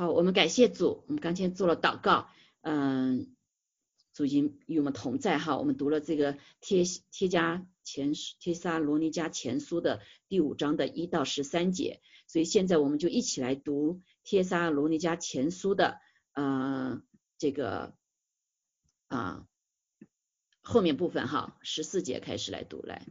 好，我们感谢主，我们刚才做了祷告，嗯，主已经与我们同在哈。我们读了这个贴贴加前贴撒罗尼加前书的第五章的一到十三节，所以现在我们就一起来读贴撒罗尼加前书的呃这个啊后面部分哈，十四节开始来读来，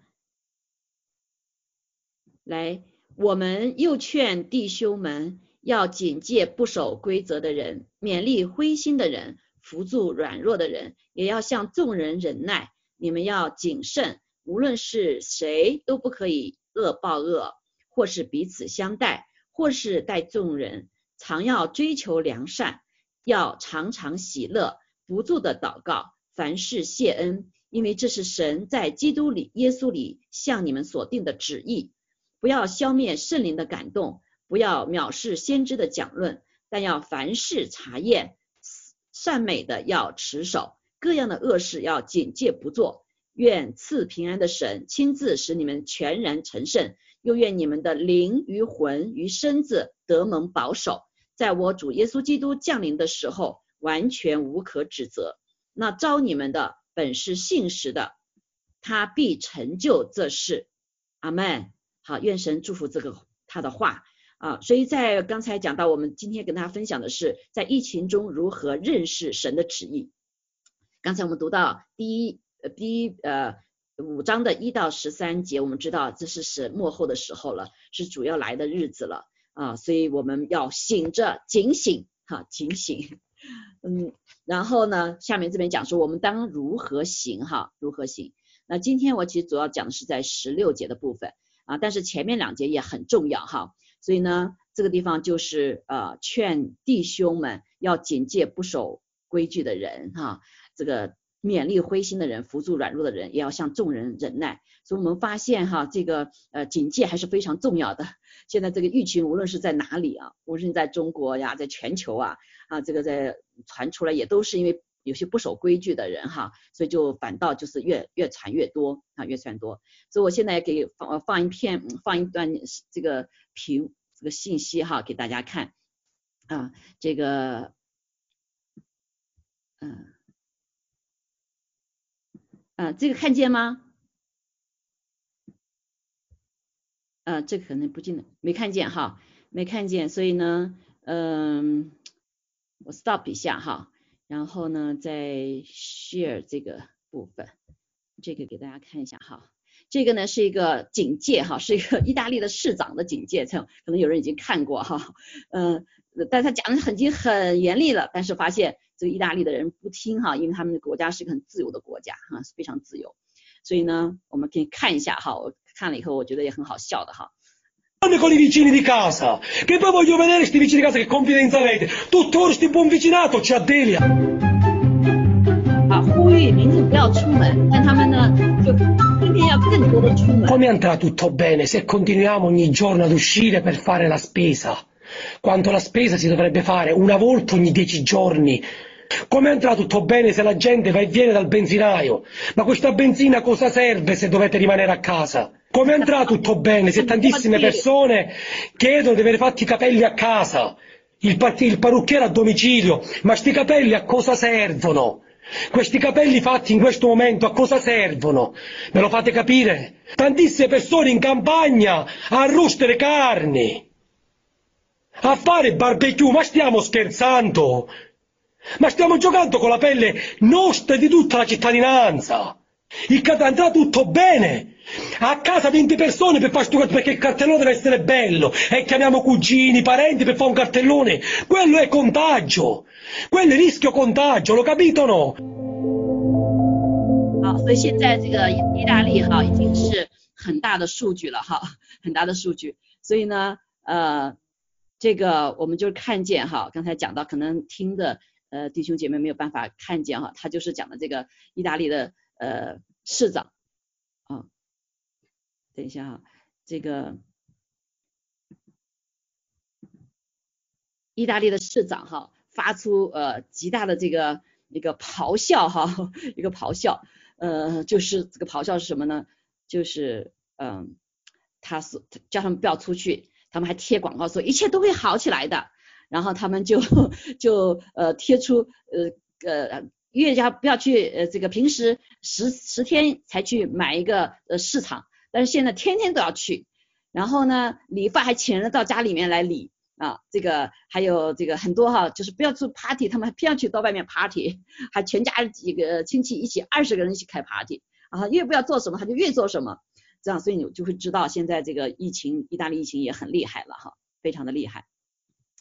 来，我们又劝弟兄们。要警戒不守规则的人，勉励灰心的人，扶助软弱的人，也要向众人忍耐。你们要谨慎，无论是谁都不可以恶报恶，或是彼此相待，或是待众人，常要追求良善，要常常喜乐，不住的祷告，凡事谢恩，因为这是神在基督里耶稣里向你们所定的旨意。不要消灭圣灵的感动。不要藐视先知的讲论，但要凡事查验，善美的要持守，各样的恶事要警戒不做。愿赐平安的神亲自使你们全然成圣，又愿你们的灵与魂与身子得蒙保守，在我主耶稣基督降临的时候完全无可指责。那招你们的本是信实的，他必成就这事。阿门。好，愿神祝福这个他的话。啊，所以在刚才讲到，我们今天跟大家分享的是在疫情中如何认识神的旨意。刚才我们读到第一呃第一呃五章的一到十三节，我们知道这是是末后的时候了，是主要来的日子了啊，所以我们要醒着警醒哈，警醒。嗯，然后呢，下面这边讲说我们当如何行哈，如何行。那今天我其实主要讲的是在十六节的部分啊，但是前面两节也很重要哈。所以呢，这个地方就是呃劝弟兄们要警戒不守规矩的人哈，这个勉励灰心的人，扶助软弱的人，也要向众人忍耐。所以我们发现哈，这个呃警戒还是非常重要的。现在这个疫情无论是在哪里啊，无论在中国呀，在全球啊啊，这个在传出来也都是因为有些不守规矩的人哈，所以就反倒就是越越传越多啊，越传多。所以我现在给放放一片放一段这个。评这个信息哈，给大家看啊，这个，嗯，啊，这个看见吗？啊，这可能不进来，没看见哈，没看见，所以呢，嗯，我 stop 一下哈，然后呢，再 share 这个部分，这个给大家看一下哈。这个呢是一个警戒哈，是一个 意大利的市长的警戒，可能有人已经看过哈，嗯，但他讲的很已经很严厉了，但是发现这个意大利的人不听哈，因为他们的国家是一个很自由的国家哈，是非常自由，所以呢，我们可以看一下哈，我看了以后我觉得也很好笑的哈。Non con i vicini di casa, che poi voglio vedere questi vicini di casa che confidenza avete, tuttora sti buon vicinato, c'è Adelia. Come andrà tutto bene se continuiamo ogni giorno ad uscire per fare la spesa? Quanto la spesa si dovrebbe fare una volta ogni dieci giorni, come andrà tutto bene se la gente va e viene dal benzinaio? Ma questa benzina cosa serve se dovete rimanere a casa? Come andrà tutto bene se tantissime persone chiedono di avere fatti i capelli a casa? Il, il parrucchiere a domicilio? Ma sti capelli a cosa servono? Questi capelli fatti in questo momento a cosa servono? Me lo fate capire? Tantissime persone in campagna a roostere carni, a fare barbecue, ma stiamo scherzando? Ma stiamo giocando con la pelle nostra e di tutta la cittadinanza. Il andrà tutto bene. A casa 20 persone per fare sto perché il cartellone deve essere bello e chiamiamo cugini, parenti per fare un cartellone. Quello è contagio. Quello è rischio contagio, lo capito no? 好，所以现在这个意大利哈已经是很大的数据了哈，很大的数据。所以呢，呃，这个我们就看见哈，刚才讲到可能听的 呃弟兄姐妹没有办法看见哈，他就是讲的这个意大利的呃市长啊。等一下哈，这个意大利的市长哈发出呃极大的这个一个咆哮哈，一个咆哮，呃就是这个咆哮是什么呢？就是嗯，他是叫他们不要出去，他们还贴广告说一切都会好起来的，然后他们就就呃贴出呃呃越家不要去呃这个平时十十天才去买一个呃市场，但是现在天天都要去，然后呢理发还请人到家里面来理啊，这个还有这个很多哈，就是不要做 party，他们偏要去到外面 party，还全家几个亲戚一起二十个人一起开 party，啊越不要做什么他就越做什么，这样所以你就会知道现在这个疫情意大利疫情也很厉害了哈，非常的厉害。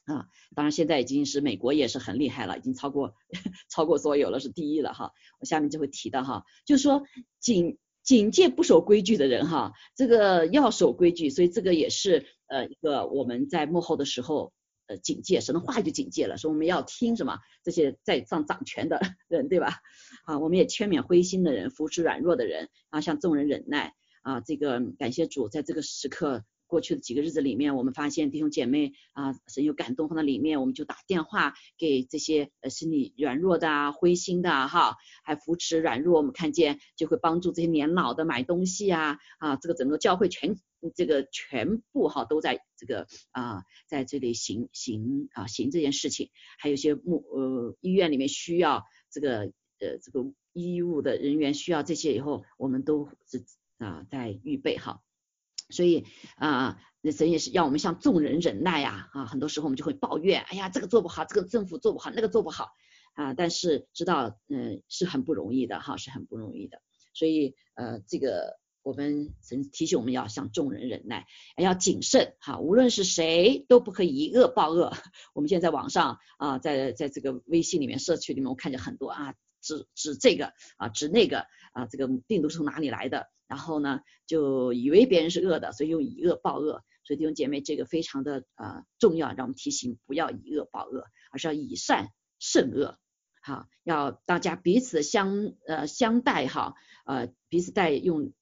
啊，当然现在已经是美国也是很厉害了，已经超过 超过所有了，是第一了哈。我下面就会提到哈，就是说警警戒不守规矩的人哈，这个要守规矩，所以这个也是呃一个我们在幕后的时候呃警戒，什么话就警戒了，说我们要听什么这些在上掌权的 人对吧？啊，我们也劝勉灰心的人，扶持软弱的人，啊，向众人忍耐啊，这个感谢主在这个时刻。过去的几个日子里面，我们发现弟兄姐妹啊，神有感动放在里面，我们就打电话给这些呃心理软弱的啊、灰心的哈，还扶持软弱，我们看见就会帮助这些年老的买东西啊啊，这个整个教会全这个全部哈都在这个啊在这里行行啊行这件事情，还有些木呃医院里面需要这个呃这个医务的人员需要这些以后，我们都是啊在预备哈。所以啊，那神也是要我们向众人忍耐呀啊，很多时候我们就会抱怨，哎呀，这个做不好，这个政府做不好，那个做不好啊，但是知道嗯是很不容易的哈，是很不容易的。所以呃，这个我们神提醒我们要向众人忍耐，要谨慎哈，无论是谁都不可以以恶报恶。我们现在在网上啊，在在这个微信里面、社区里面，我看见很多啊，指指这个啊，指那个啊，这个病毒从哪里来的？然后呢，就以为别人是恶的，所以用以恶报恶。所以弟兄姐妹，这个非常的呃重要，让我们提醒不要以恶报恶，而是要以善胜恶。好，要大家彼此相呃相待哈，呃彼此待用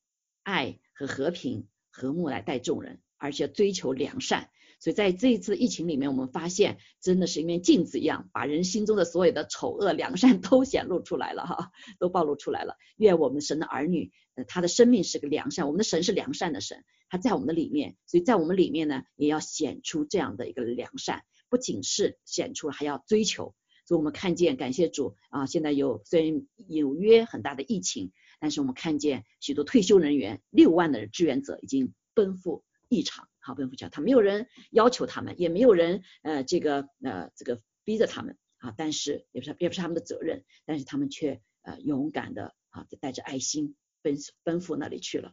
爱和和平和睦来待众人，而且追求良善。所以在这一次疫情里面，我们发现真的是一面镜子一样，把人心中的所有的丑恶、良善都显露出来了哈，都暴露出来了。愿我们神的儿女，呃，他的生命是个良善，我们的神是良善的神，他在我们的里面，所以在我们里面呢，也要显出这样的一个良善，不仅是显出，还要追求。所以我们看见，感谢主啊，现在有虽然纽约很大的疫情，但是我们看见许多退休人员，六万的志愿者已经奔赴异场。好，不用讲，他没有人要求他们，也没有人呃，这个呃，这个逼着他们啊，但是也不是也不是他们的责任，但是他们却呃勇敢的啊，带着爱心奔奔赴那里去了，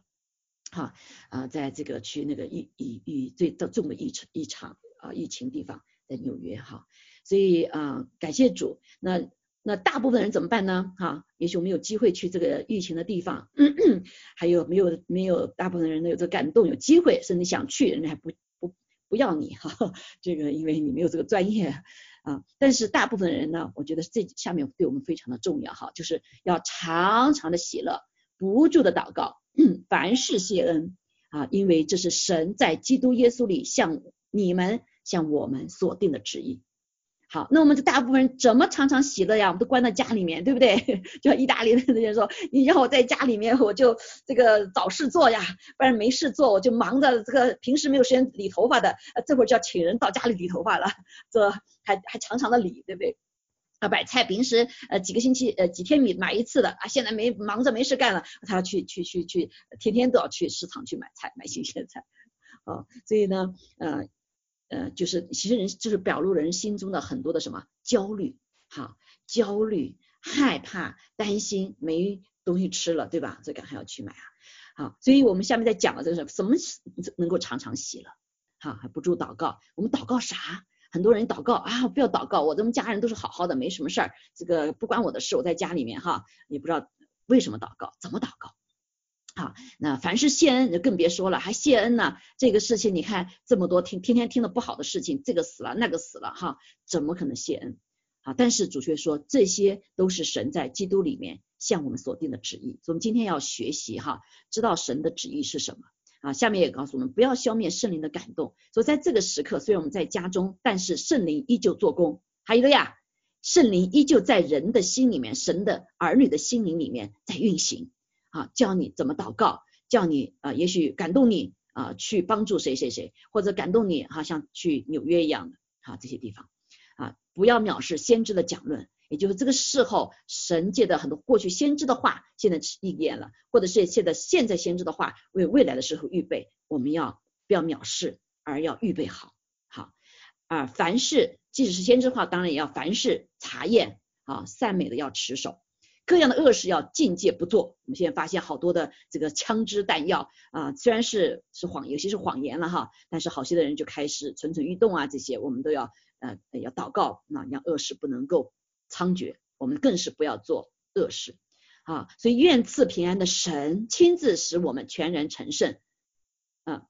哈啊，在这个去那个疫疫疫最重的一场一场啊疫情地方，在纽约哈，所以啊，感谢主那。那大部分人怎么办呢？哈，也许我们有机会去这个疫情的地方，还有没有没有大部分人呢有这感动，有机会甚至想去，人家还不不不要你哈，这个因为你没有这个专业啊。但是大部分人呢，我觉得这下面对我们非常的重要哈，就是要常常的喜乐，不住的祷告，凡事谢恩啊，因为这是神在基督耶稣里向你们向我们所定的旨意。好，那我们这大部分人怎么常常喜乐呀？我们都关在家里面，对不对？就像意大利的那些说，你让我在家里面，我就这个找事做呀，不然没事做，我就忙着这个平时没有时间理头发的，这会儿就要请人到家里理头发了，这还还常常的理，对不对？啊，买菜平时呃几个星期呃几天米买一次的啊，现在没忙着没事干了，他要去去去去，天天都要去市场去买菜买新鲜菜，啊，所以呢，呃。呃，就是其实人就是表露人心中的很多的什么焦虑，哈，焦虑、害怕、担心没东西吃了，对吧？这个还要去买啊，好，所以我们下面在讲的这是什么能够常常喜了，哈，还不住祷告，我们祷告啥？很多人祷告啊，不要祷告，我咱们家人都是好好的，没什么事儿，这个不关我的事，我在家里面哈，也不知道为什么祷告，怎么祷告？好，那凡是谢恩就更别说了，还谢恩呢？这个事情你看这么多听，天天听的不好的事情，这个死了那个死了哈，怎么可能谢恩？啊，但是主却说这些都是神在基督里面向我们所定的旨意，所以我们今天要学习哈，知道神的旨意是什么啊？下面也告诉我们不要消灭圣灵的感动，所以在这个时刻，虽然我们在家中，但是圣灵依旧做工。还有一个呀，圣灵依旧在人的心里面，神的儿女的心灵里面在运行。啊，教你怎么祷告，教你啊，也许感动你啊，去帮助谁谁谁，或者感动你哈，像去纽约一样的哈这些地方啊，不要藐视先知的讲论，也就是这个事后神界的很多过去先知的话，现在应验了，或者是现在现在先知的话为未来的时候预备，我们要不要藐视，而要预备好，好啊，凡事即使是先知话，当然也要凡事查验啊，善美的要持守。各样的恶事要境界不做。我们现在发现好多的这个枪支弹药啊，虽然是是谎，有些是谎言了哈，但是好些的人就开始蠢蠢欲动啊，这些我们都要呃要祷告，那让恶事不能够猖獗，我们更是不要做恶事啊。所以愿赐平安的神亲自使我们全然成圣啊，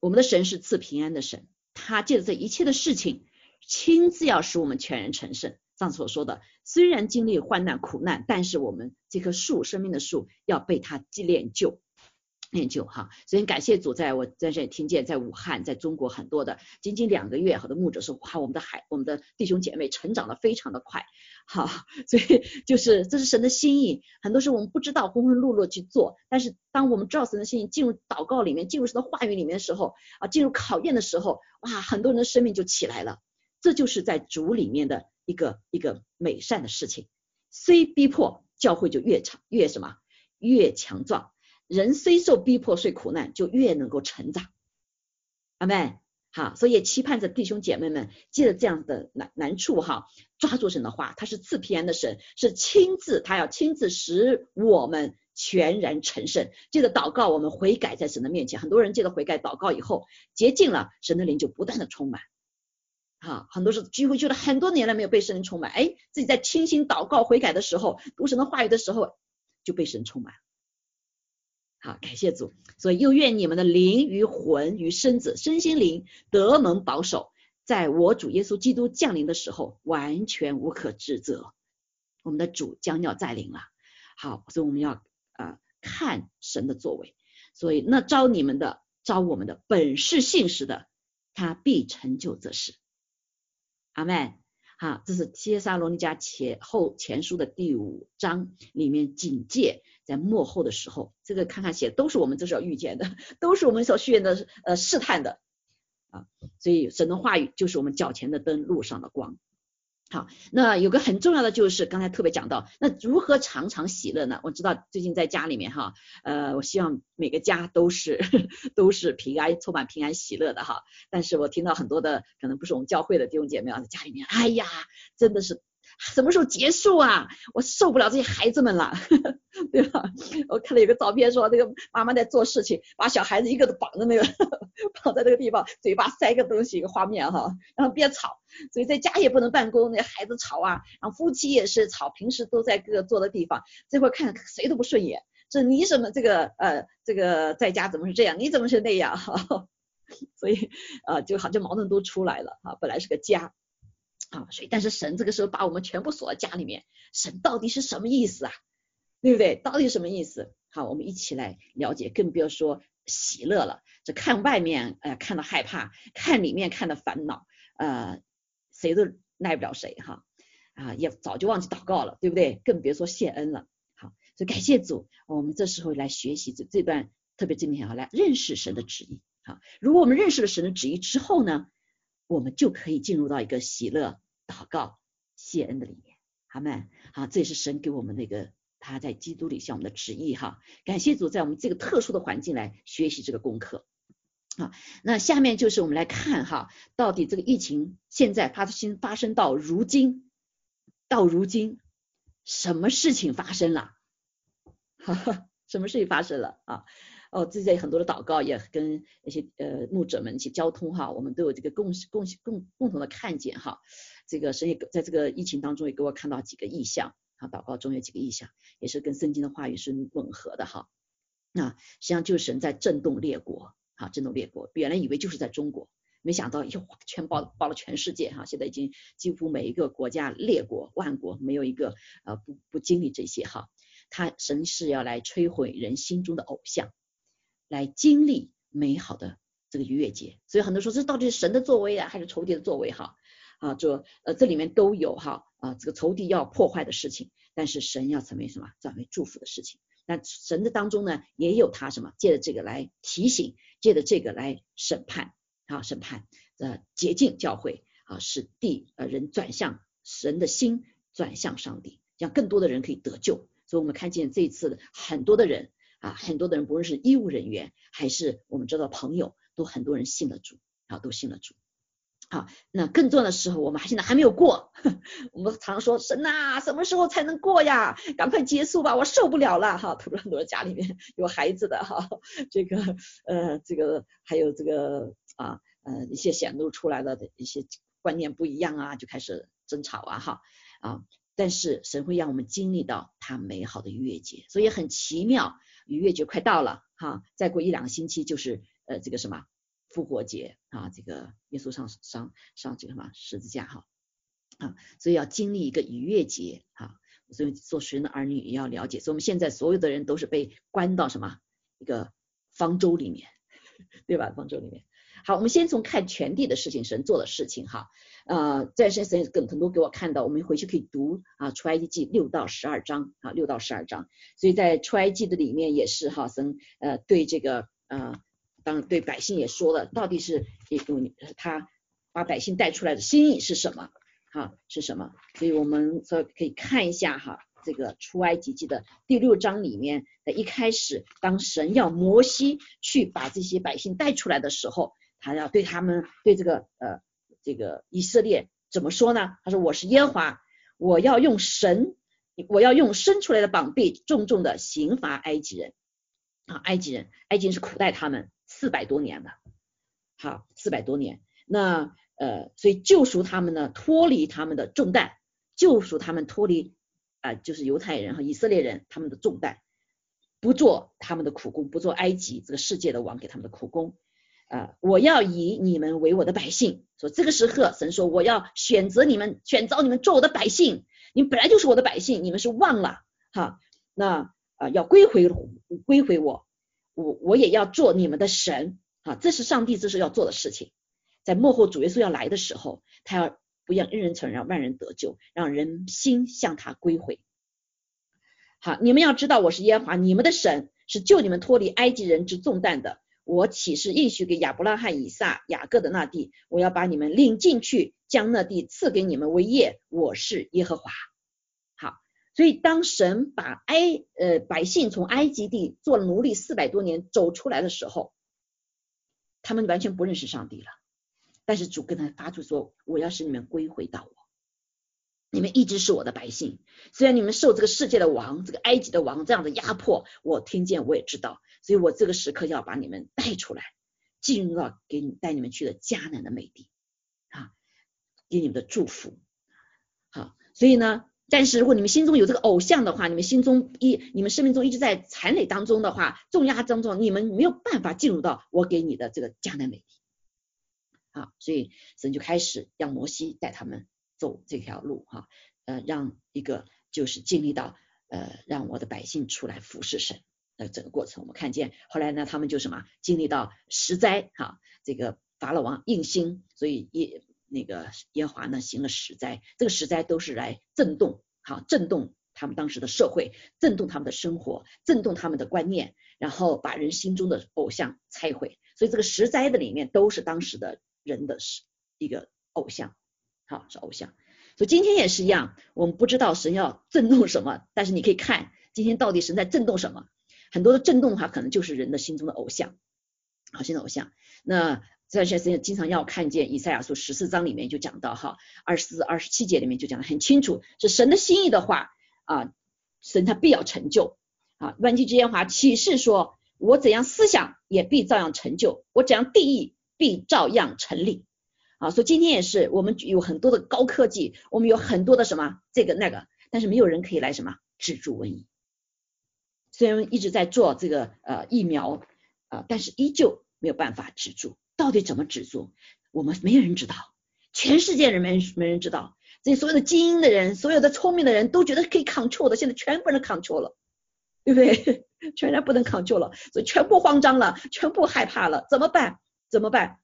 我们的神是赐平安的神，他借着这一切的事情，亲自要使我们全然成圣。上次所说的，虽然经历患难苦难，但是我们这棵树，生命的树，要被它练就，练就哈。所以感谢主，在我在这里听见，在武汉，在中国很多的，仅仅两个月，好多牧者说，哇，我们的孩，我们的弟兄姐妹成长的非常的快，好，所以就是这是神的心意。很多时候我们不知道，浑浑噩噩去做，但是当我们知道神的心意，进入祷告里面，进入神的话语里面的时候，啊，进入考验的时候，哇，很多人的生命就起来了。这就是在主里面的。一个一个美善的事情，虽逼迫，教会就越长越什么越强壮。人虽受逼迫，虽苦难，就越能够成长。阿妹，好，所以期盼着弟兄姐妹们，借着这样的难难处哈，抓住神的话，他是赐平安的神，是亲自，他要亲自使我们全然成圣。借着祷告，我们悔改在神的面前。很多人借着悔改祷告以后，洁净了，神的灵就不断的充满。哈，很多是聚会去了很多年了，没有被神充满，哎，自己在清心祷告悔改的时候，读神的话语的时候，就被神充满。好，感谢主，所以又愿你们的灵与魂与身子、身心灵得蒙保守，在我主耶稣基督降临的时候，完全无可指责。我们的主将要再临了，好，所以我们要啊看神的作为，所以那招你们的，招我们的，本是信实的，他必成就这事。阿门，好，这是《帖撒罗尼迦前后前书》的第五章里面警戒，在幕后的时候，这个看看写都是我们这时候遇见的，都是我们所需要的呃试探的。啊，所以神的话语就是我们脚前的灯，路上的光。好，那有个很重要的就是刚才特别讲到，那如何常常喜乐呢？我知道最近在家里面哈，呃，我希望每个家都是 都是平安，充满平安喜乐的哈。但是我听到很多的可能不是我们教会的弟兄姐妹啊，在家里面，哎呀，真的是。什么时候结束啊？我受不了这些孩子们了，对吧？我看了有个照片，说那个妈妈在做事情，把小孩子一个都绑在那个 绑在那个地方，嘴巴塞个东西，一个画面哈，然后别吵。所以在家也不能办公，那孩子吵啊，然后夫妻也是吵，平时都在各个坐的地方，这会看谁都不顺眼。这你怎么这个呃这个在家怎么是这样？你怎么是那样？哈，所以呃就好像矛盾都出来了哈，本来是个家。啊，所以但是神这个时候把我们全部锁在家里面，神到底是什么意思啊？对不对？到底什么意思？好，我们一起来了解，更不要说喜乐了。这看外面，哎，看到害怕；看里面，看到烦恼。呃，谁都奈不了谁哈。啊，也早就忘记祷告了，对不对？更别说谢恩了。好，所以感谢主，我们这时候来学习这这段特别今天啊，来认识神的旨意。好，如果我们认识了神的旨意之后呢？我们就可以进入到一个喜乐、祷告、谢恩的里面，好吗？好，这也是神给我们那个他在基督里向我们的旨意哈。感谢主，在我们这个特殊的环境来学习这个功课。好，那下面就是我们来看哈，到底这个疫情现在发生发生到如今，到如今什么事情发生了？哈哈，什么事情发生了啊？哦，自己很多的祷告，也跟那些呃牧者们一起交通哈，我们都有这个共共共共同的看见哈。这个神也在这个疫情当中也给我看到几个意象啊，祷告中有几个意象，也是跟圣经的话语是吻合的哈。那实际上就是神在震动列国啊，震动列国，原来以为就是在中国，没想到又全包包了全世界哈。现在已经几乎每一个国家列国万国没有一个呃不不经历这些哈。他神是要来摧毁人心中的偶像。来经历美好的这个逾越节，所以很多说这到底是神的作为啊，还是仇敌的作为哈？啊，这呃这里面都有哈啊，这个仇敌要破坏的事情，但是神要成为什么？转为祝福的事情。那神的当中呢，也有他什么？借着这个来提醒，借着这个来审判啊，审判呃洁净教会啊，使地呃人转向神的心转向上帝，让更多的人可以得救。所以我们看见这一次很多的人啊，很多的人不论是医务人员还是我们知道朋友，都很多人信了主啊，都信了主。好，那更重要的时候，我们还现在还没有过。我们常说神呐，什么时候才能过呀？赶快结束吧，我受不了了哈。特别很多家里面有孩子的哈，这个呃，这个还有这个啊呃一些显露出来的一些观念不一样啊，就开始争吵啊哈啊。但是神会让我们经历到他美好的月结，所以很奇妙，逾越节快到了哈，再过一两个星期就是呃这个什么。复活节啊，这个耶稣上上上这个什么十字架哈啊，所以要经历一个逾越节哈，所以做神的儿女也要了解，所以我们现在所有的人都是被关到什么一个方舟里面，对吧？方舟里面。好，我们先从看全地的事情，神做的事情哈，呃，在神神更很多给我看到，我们回去可以读啊出埃及记六到十二章啊六到十二章，所以在出埃及的里面也是哈神呃对这个呃。当对百姓也说了，到底是有他把百姓带出来的心意是什么？哈，是什么？所以我们说可以看一下哈，这个出埃及记的第六章里面的一开始，当神要摩西去把这些百姓带出来的时候，他要对他们对这个呃这个以色列怎么说呢？他说我是耶和华，我要用神，我要用伸出来的膀臂重重的刑罚埃及人啊，埃及人，埃及人是苦待他们。四百多年了，好，四百多年，那呃，所以救赎他们呢，脱离他们的重担，救赎他们脱离啊，就是犹太人和以色列人他们的重担，不做他们的苦工，不做埃及这个世界的王给他们的苦工啊，我要以你们为我的百姓，说这个时候神说我要选择你们，选择你们做我的百姓，你本来就是我的百姓，你们是忘了哈，那啊要归回归回我。我我也要做你们的神啊！这是上帝这是要做的事情。在幕后主耶稣要来的时候，他要不让一人承让万人得救，让人心向他归回。好，你们要知道我是耶和华你们的神，是救你们脱离埃及人之重担的。我岂是应许给亚伯拉罕、以撒、雅各的那地？我要把你们领进去，将那地赐给你们为业。我是耶和华。好所以，当神把埃呃百姓从埃及地做奴隶四百多年走出来的时候，他们完全不认识上帝了。但是主跟他发出说：“我要使你们归回到我，你们一直是我的百姓。虽然你们受这个世界的王、这个埃及的王这样的压迫，我听见我也知道。所以我这个时刻要把你们带出来，进入到给你带你们去的迦南的美地啊，给你们的祝福。好，所以呢。”但是如果你们心中有这个偶像的话，你们心中一你们生命中一直在残累当中的话，重压当中，你们没有办法进入到我给你的这个迦南美地。好，所以神就开始让摩西带他们走这条路哈，呃，让一个就是经历到呃让我的百姓出来服侍神的整个过程。我们看见后来呢，他们就什么经历到十灾哈，这个法老王硬心，所以也。那个耶华呢行了十灾，这个十灾都是来震动，哈震动他们当时的社会，震动他们的生活，震动他们的观念，然后把人心中的偶像拆毁。所以这个十灾的里面都是当时的人的一个偶像，好是偶像。所以今天也是一样，我们不知道神要震动什么，但是你可以看今天到底神在震动什么。很多的震动的话，可能就是人的心中的偶像，好心的偶像。那这段时间经常要看见以赛亚书十四章里面就讲到哈，二十四、二十七节里面就讲的很清楚，是神的心意的话啊，神他必要成就啊。万机之耶华启示说，我怎样思想也必照样成就，我怎样定义必照样成立啊。所以今天也是我们有很多的高科技，我们有很多的什么这个那个，但是没有人可以来什么止住瘟疫。虽然一直在做这个呃疫苗啊，但是依旧没有办法止住。到底怎么止住？我们没有人知道，全世界人没没人知道。这所有的精英的人，所有的聪明的人都觉得可以 control 的，现在全部人 control 了，对不对？全然不能 control 了，所以全部慌张了，全部害怕了，怎么办？怎么办？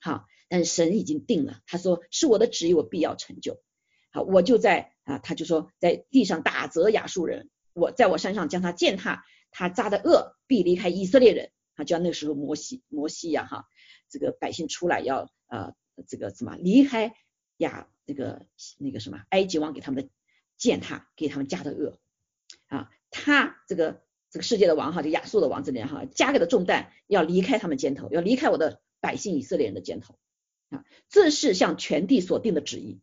好，但神已经定了，他说是我的旨意，我必要成就。好，我就在啊，他就说在地上打折亚述人，我在我山上将他践踏，他扎的恶必离开以色列人。他就像那时候摩西摩西呀哈，这个百姓出来要呃这个什么离开亚那个那个什么埃及王给他们的践踏，给他们加的恶啊，他这个这个世界的王哈，就亚述的王这里哈，加给的重担要离开他们肩头，要离开我的百姓以色列人的肩头啊，这是向全地所定的旨意，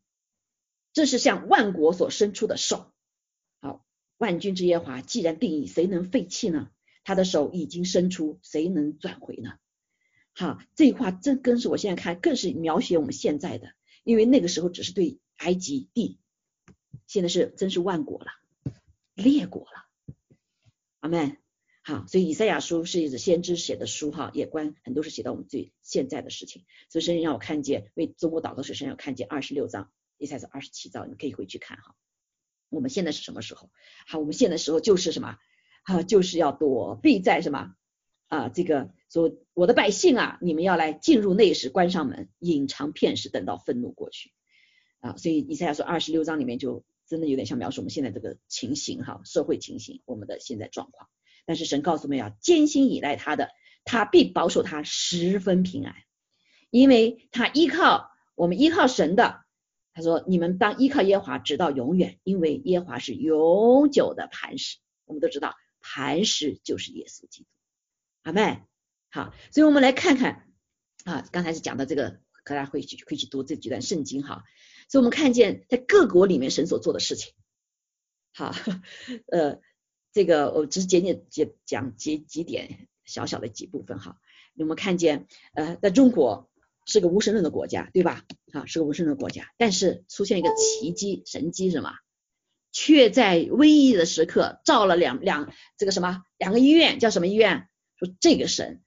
这是向万国所伸出的手。好，万军之耶华既然定义，谁能废弃呢？他的手已经伸出，谁能转回呢？好，这话真更是我现在看更是描写我们现在的，因为那个时候只是对埃及地，现在是真是万国了，列国了。阿门。好，所以以赛亚书是一个先知写的书哈，也关很多是写到我们最现在的事情。所以神让我看见为中国祷告时，神要看见二十六章，以赛亚二十七章，你可以回去看哈。我们现在是什么时候？好，我们现在时候就是什么？啊，就是要躲避在什么啊？这个说我的百姓啊，你们要来进入内室，关上门，隐藏片时，等到愤怒过去啊。所以以赛亚说二十六章里面就真的有点像描述我们现在这个情形哈，社会情形，我们的现在状况。但是神告诉我们要坚心依赖他的，他必保守他十分平安，因为他依靠我们依靠神的。他说你们当依靠耶华直到永远，因为耶华是永久的磐石。我们都知道。磐石就是耶稣基督，阿妹，好，所以我们来看看啊，刚才是讲到这个，大家会去会去读这几段圣经哈，所以我们看见在各国里面神所做的事情，好，呃，这个我只是简简讲讲几几点小小的几部分哈，我们看见呃，在中国是个无神论的国家，对吧？啊，是个无神论国家，但是出现一个奇迹神迹是吗？却在瘟疫的时刻造了两两这个什么两个医院，叫什么医院？说这个神，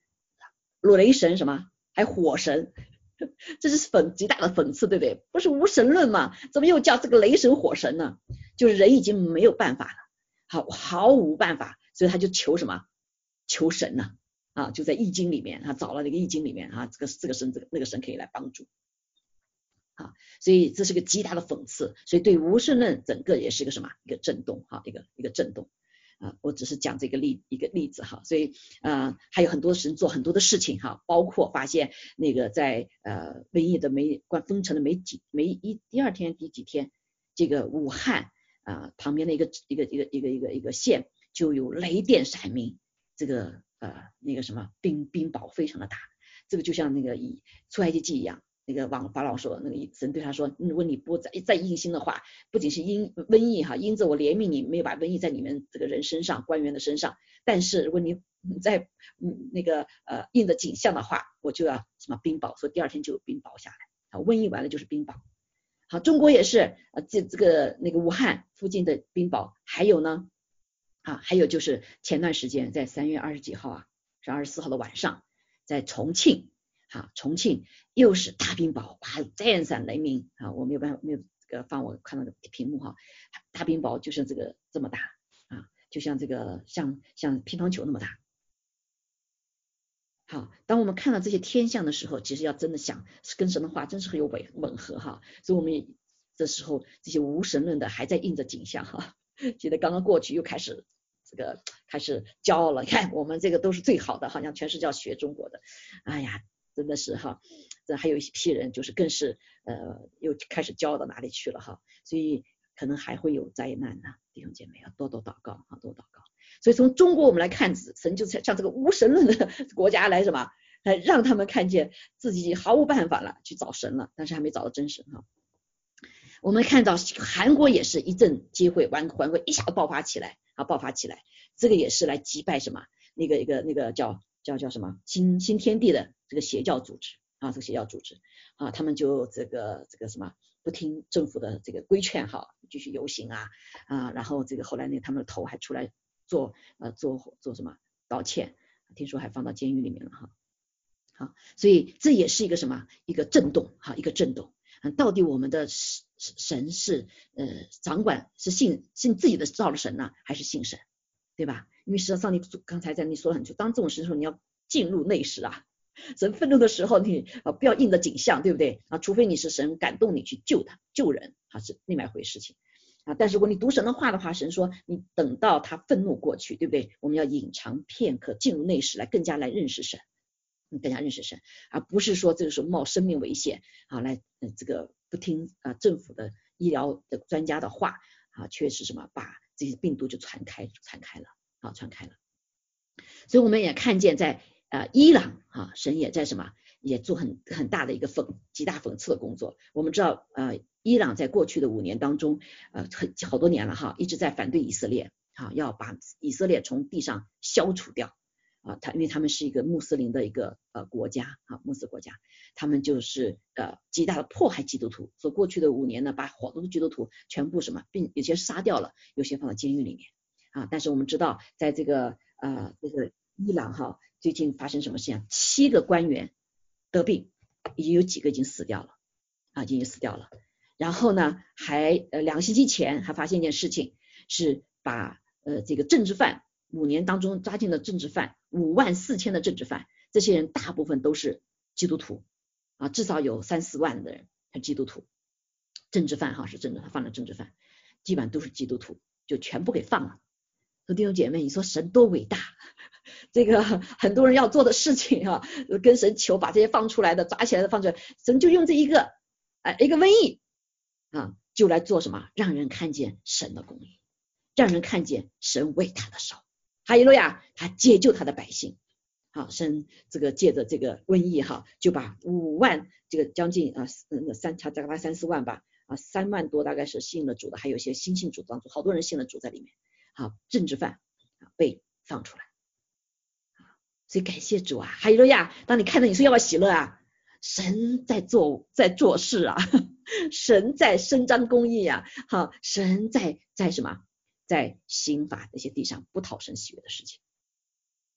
雷神什么，还火神，这是讽极大的讽刺，对不对？不是无神论吗？怎么又叫这个雷神火神呢？就是人已经没有办法了，好毫无办法，所以他就求什么？求神呢？啊，就在易经里面，他找了那个易经里面啊，这个这个神，这个那个神可以来帮助。啊，所以这是个极大的讽刺，所以对无神论整个也是一个什么一个震动哈，一个一个震动啊，我只是讲这个例一个例子哈，所以呃还有很多神做很多的事情哈，包括发现那个在呃瘟疫的没关封城的没几没一第二天第几天，这个武汉啊旁边的一个一个一个一个一个一个县就有雷电闪鸣，这个呃那个什么冰冰雹非常的大，这个就像那个以出埃及记一样。那个王法老说，那个神对他说，如果你不再再硬心的话，不仅是因瘟疫哈，因着我怜悯你，没有把瘟疫在你们这个人身上、官员的身上，但是如果你在嗯那个呃应的景象的话，我就要什么冰雹，说第二天就有冰雹下来，啊，瘟疫完了就是冰雹。好，中国也是呃这这个那个武汉附近的冰雹，还有呢啊，还有就是前段时间在三月二十几号啊，是二十四号的晚上，在重庆。好，重庆又是大冰雹，哇，电闪雷鸣啊！我没有办法，没有这个放我看到的屏幕哈，大冰雹就像这个这么大啊，就像这个像像乒乓球那么大。好，当我们看到这些天象的时候，其实要真的想跟神的话，真是很有吻吻合哈。所以我们这时候这些无神论的还在印着景象哈，记得刚刚过去又开始这个开始骄傲了，看我们这个都是最好的，好像全是要学中国的，哎呀。真的是哈，这还有一批人就是更是呃又开始骄傲到哪里去了哈，所以可能还会有灾难呢，弟兄姐妹要多多祷告啊，多祷告。所以从中国我们来看，神就是像这个无神论的 国家来什么，来让他们看见自己毫无办法了，去找神了，但是还没找到真神哈。我们看到韩国也是一阵机会，完韩国一下爆发起来啊，爆发起来，这个也是来击败什么？那个一个那个叫。叫叫什么？新新天地的这个邪教组织啊，这个邪教组织。啊，他们就这个这个什么？不听政府的这个规劝哈，继续游行啊啊，然后这个后来那，他们的头还出来做呃做做什么道歉，听说还放到监狱里面了哈。好，所以这也是一个什么一个震动哈，一个震动。嗯，到底我们的神是呃掌管是信信自己的造的神呢，还是信神？对吧？因为实际上你刚才在你说了很清楚，当这种时候你要进入内室啊，神愤怒的时候你啊不要应着景象，对不对啊？除非你是神感动你去救他救人啊是另外一回事情啊。但是如果你读神的话的话，神说你等到他愤怒过去，对不对？我们要隐藏片刻，进入内室来更加来认识神更加认识神，而不是说这个时候冒生命危险啊来这个不听啊政府的医疗的专家的话啊，确实什么把这些病毒就传开传开了啊传开了。所以我们也看见在呃伊朗啊，神也在什么也做很很大的一个讽极大讽刺的工作。我们知道呃伊朗在过去的五年当中呃很好多年了哈，一直在反对以色列啊，要把以色列从地上消除掉。啊，他因为他们是一个穆斯林的一个呃国家啊，穆斯国家，他们就是呃极大的迫害基督徒，所过去的五年呢，把好多的基督徒全部什么，并有些杀掉了，有些放到监狱里面啊。但是我们知道，在这个呃这个伊朗哈，最近发生什么事情？七个官员得病，已经有几个已经死掉了啊，已经死掉了。然后呢，还呃两个星期前还发现一件事情，是把呃这个政治犯。五年当中抓进了政治犯五万四千的政治犯，这些人大部分都是基督徒啊，至少有三四万的人是基督徒。政治犯哈是政治犯，放了政治犯，基本上都是基督徒，就全部给放了。说弟兄姐妹，你说神多伟大？这个 很多人要做的事情啊，跟神求把这些放出来的抓起来的放出来，神就用这一个啊一个瘟疫啊，就来做什么？让人看见神的公义，让人看见神为他的手。哈利路亚，他解救他的百姓，好，神这个借着这个瘟疫哈，就把五万这个将近啊那三差大概三四万吧啊三万多大概是信了主的，还有一些新信主当中，好多人信了主在里面，好，政治犯啊被放出来，所以感谢主啊，哈利路亚，当你看到你说要不要喜乐啊？神在做在做事啊，神在伸张公义啊，好，神在在什么？在刑法那些地上不讨神喜悦的事情，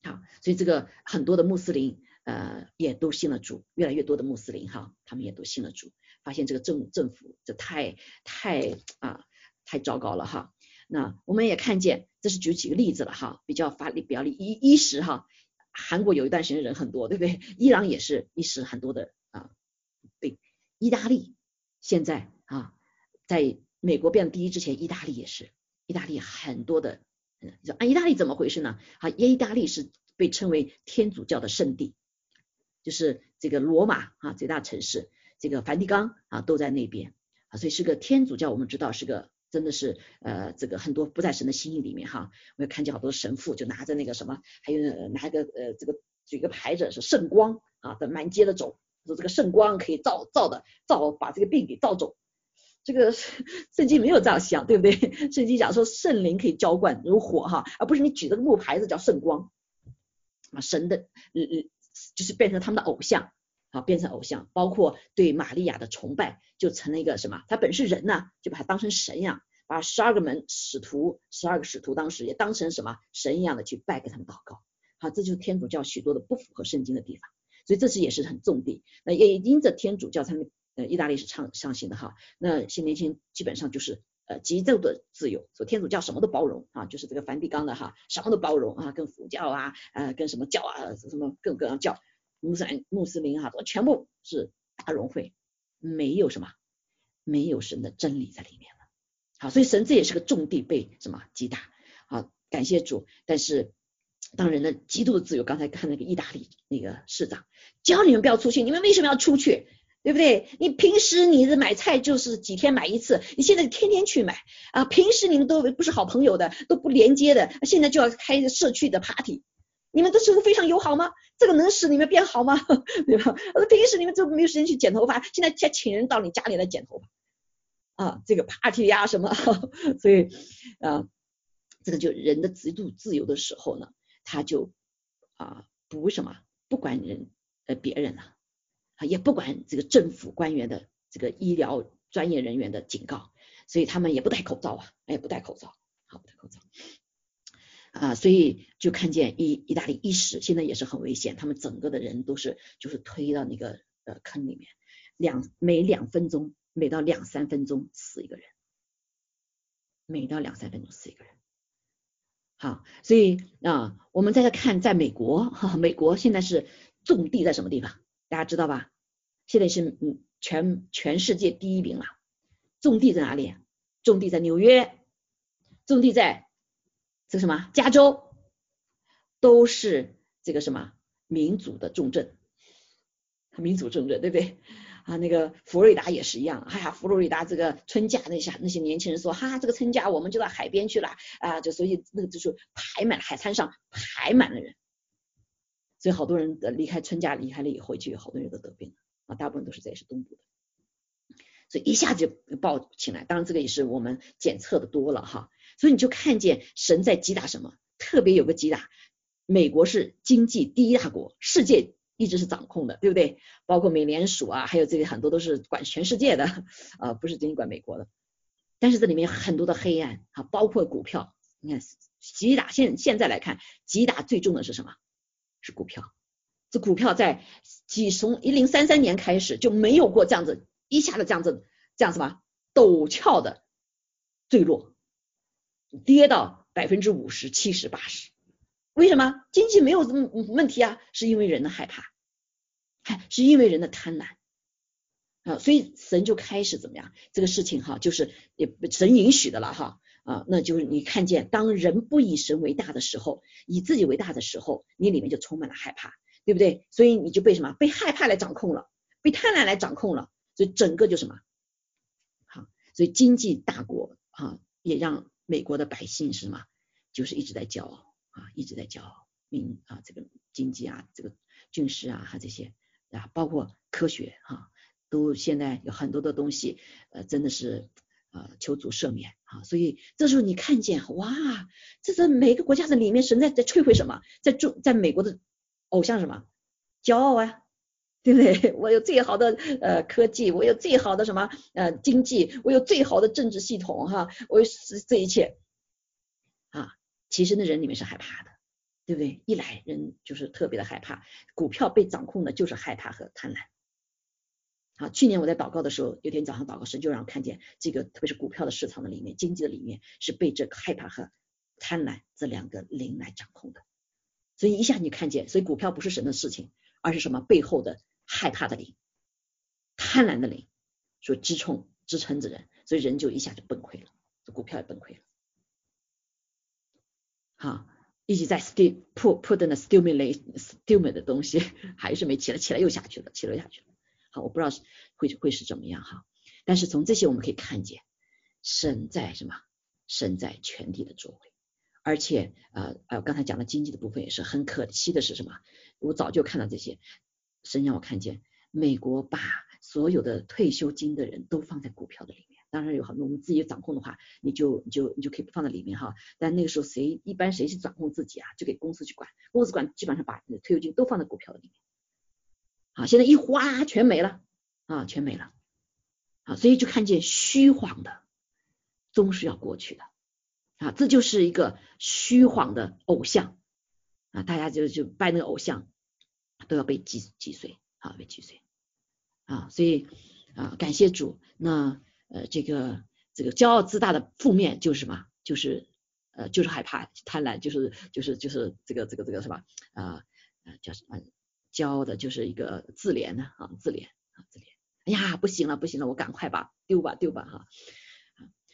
好，所以这个很多的穆斯林呃也都信了主，越来越多的穆斯林哈，他们也都信了主，发现这个政政府这太太啊太糟糕了哈。那我们也看见，这是举几个例子了哈，比较发力比较例一一时哈，韩国有一段时间人很多，对不对？伊朗也是一时很多的啊，对，意大利现在啊，在美国变第一之前，意大利也是。意大利很多的，嗯，啊，意大利怎么回事呢？啊，意大利是被称为天主教的圣地，就是这个罗马啊，最大城市，这个梵蒂冈啊都在那边啊，所以是个天主教。我们知道是个真的是呃，这个很多不在神的心意里面哈。我也看见好多神父就拿着那个什么，还有拿个呃这个举个牌子是圣光啊，在满街的走，说这个圣光可以照照的照把这个病给照走。这个 圣经没有这样想，对不对？圣经讲说圣灵可以浇灌如火哈，而不是你举这个木牌子叫圣光啊，神的嗯嗯，就是变成他们的偶像啊，变成偶像，包括对玛利亚的崇拜就成了一个什么？他本是人呐，就把他当成神一样，把十二个门使徒，十二个使徒当时也当成什么神一样的去拜给他们祷告，好，这就是天主教许多的不符合圣经的地方，所以这是也是很重地，那也因着天主教他们。呃，意大利是畅上行的哈，那新年轻基本上就是呃极度的自由，说天主教什么都包容啊，就是这个梵蒂冈的哈，什么都包容啊，跟佛教啊，呃，跟什么教啊，什么各种各样教，穆斯林穆斯林哈，都全部是大融汇，没有什么，没有神的真理在里面了，好，所以神这也是个重地被什么击打，好，感谢主，但是当人的极度的自由，刚才看那个意大利那个市长，教你们不要出去，你们为什么要出去？对不对？你平时你的买菜就是几天买一次，你现在天天去买啊！平时你们都不是好朋友的，都不连接的，现在就要开社区的 party，你们都是非常友好吗？这个能使你们变好吗？对吧？我平时你们都没有时间去剪头发，现在才请人到你家里来剪头发啊！这个 party 呀什么，所以啊，这个就人的极度自由的时候呢，他就啊不什么不管人呃别人了啊。也不管这个政府官员的这个医疗专业人员的警告，所以他们也不戴口罩啊，哎，不戴口罩，好，不戴口罩啊，所以就看见意意大利一时现在也是很危险，他们整个的人都是就是推到那个呃坑里面，两每两分钟每到两三分钟死一个人，每到两三分钟死一个人，好，所以啊，我们再来看在美国哈，美国现在是种地在什么地方？大家知道吧？现在是嗯全全世界第一名了。种地在哪里？种地在纽约，种地在这什么加州，都是这个什么民主的重镇民主重镇，对不对？啊，那个佛罗里达也是一样，哎呀，佛罗里达这个春假那下那些年轻人说，哈，这个春假我们就到海边去了啊，就所以那个就是排满了海滩上排满了人，所以好多人离开春假离开了以后，就有好多人都得病了啊，大部分都是在是东部的，所以一下就爆起来，当然这个也是我们检测的多了哈，所以你就看见神在击打什么，特别有个击打，美国是经济第一大国，世界。一直是掌控的，对不对？包括美联储啊，还有这里很多都是管全世界的啊，不是仅仅管美国的。但是这里面很多的黑暗啊，包括股票。你看，击打现现在来看，击打最重的是什么？是股票。这股票在几从一零三三年开始就没有过这样子一下子这样子这样什么陡峭的坠落，跌到百分之五十、七十、八十。为什么经济没有这么问题啊？是因为人的害怕。还是因为人的贪婪啊，所以神就开始怎么样？这个事情哈，就是也神允许的了哈啊，那就是你看见，当人不以神为大的时候，以自己为大的时候，你里面就充满了害怕，对不对？所以你就被什么？被害怕来掌控了，被贪婪来掌控了，所以整个就什么？好，所以经济大国啊，也让美国的百姓是什么？就是一直在骄傲啊，一直在骄傲，民啊，这个经济啊，这个军事啊，哈这些。啊，包括科学哈，都现在有很多的东西，呃，真的是呃求主赦免啊。所以这时候你看见哇，这是每个国家的里面神在在摧毁什么，在中在美国的偶像什么骄傲啊，对不对？我有最好的呃科技，我有最好的什么呃经济，我有最好的政治系统哈，我是这一切啊，其实那人里面是害怕的。对不对？一来人就是特别的害怕，股票被掌控的就是害怕和贪婪。好，去年我在祷告的时候，有天早上祷告时就让我看见这个，特别是股票的市场的里面，经济的里面是被这个害怕和贪婪这两个灵来掌控的。所以一下你看见，所以股票不是神的事情，而是什么背后的害怕的灵、贪婪的灵所支撑支撑着人，所以人就一下就崩溃了，这股票也崩溃了。好。一直在 stim put put 的 stimulate stimulate 的东西还是没起来，起来又下去了，起来又下去了。好，我不知道是会会是怎么样哈。但是从这些我们可以看见，神在什么？神在全体的周围。而且呃呃，刚才讲的经济的部分也是很可惜的是什么？我早就看到这些，神让我看见美国把所有的退休金的人都放在股票的里面。当然有很多我们自己掌控的话，你就你就你就可以不放在里面哈。但那个时候谁一般谁去掌控自己啊？就给公司去管，公司管基本上把退休金都放在股票的里面。好，现在一花全没了啊，全没了啊，所以就看见虚晃的终是要过去的啊，这就是一个虚晃的偶像啊，大家就就拜那个偶像都要被击击碎啊，被击碎啊，所以啊，感谢主那。呃，这个这个骄傲自大的负面就是什么？就是呃，就是害怕、贪婪，就是就是就是这个这个这个什么啊啊叫什么？骄傲的就是一个自怜呢啊，自怜啊，自怜。哎呀，不行了，不行了，我赶快吧，丢吧，丢吧哈。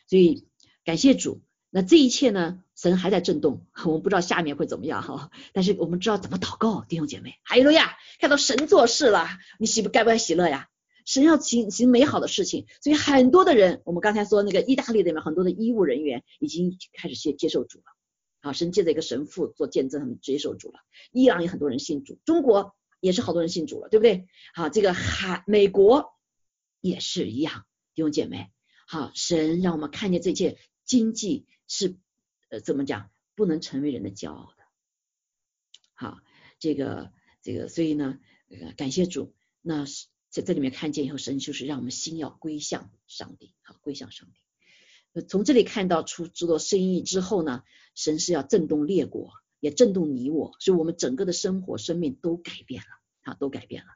所以感谢主，那这一切呢，神还在震动，我们不知道下面会怎么样哈。但是我们知道怎么祷告，弟兄姐妹，哈利路亚，看到神做事了，你喜不该不该喜乐呀？神要行行美好的事情，所以很多的人，我们刚才说那个意大利里面很多的医务人员已经开始接接受主了，啊，神借着一个神父做见证，他们接受主了。伊朗有很多人信主，中国也是好多人信主了，对不对？好，这个海美国也是一样，弟兄姐妹，好，神让我们看见这一切经济是呃怎么讲，不能成为人的骄傲的。好，这个这个，所以呢，感谢主，那是。在这里面看见以后，神就是让我们心要归向上帝，好归向上帝。从这里看到出制作生意之后呢，神是要震动列国，也震动你我，所以我们整个的生活、生命都改变了，啊，都改变了。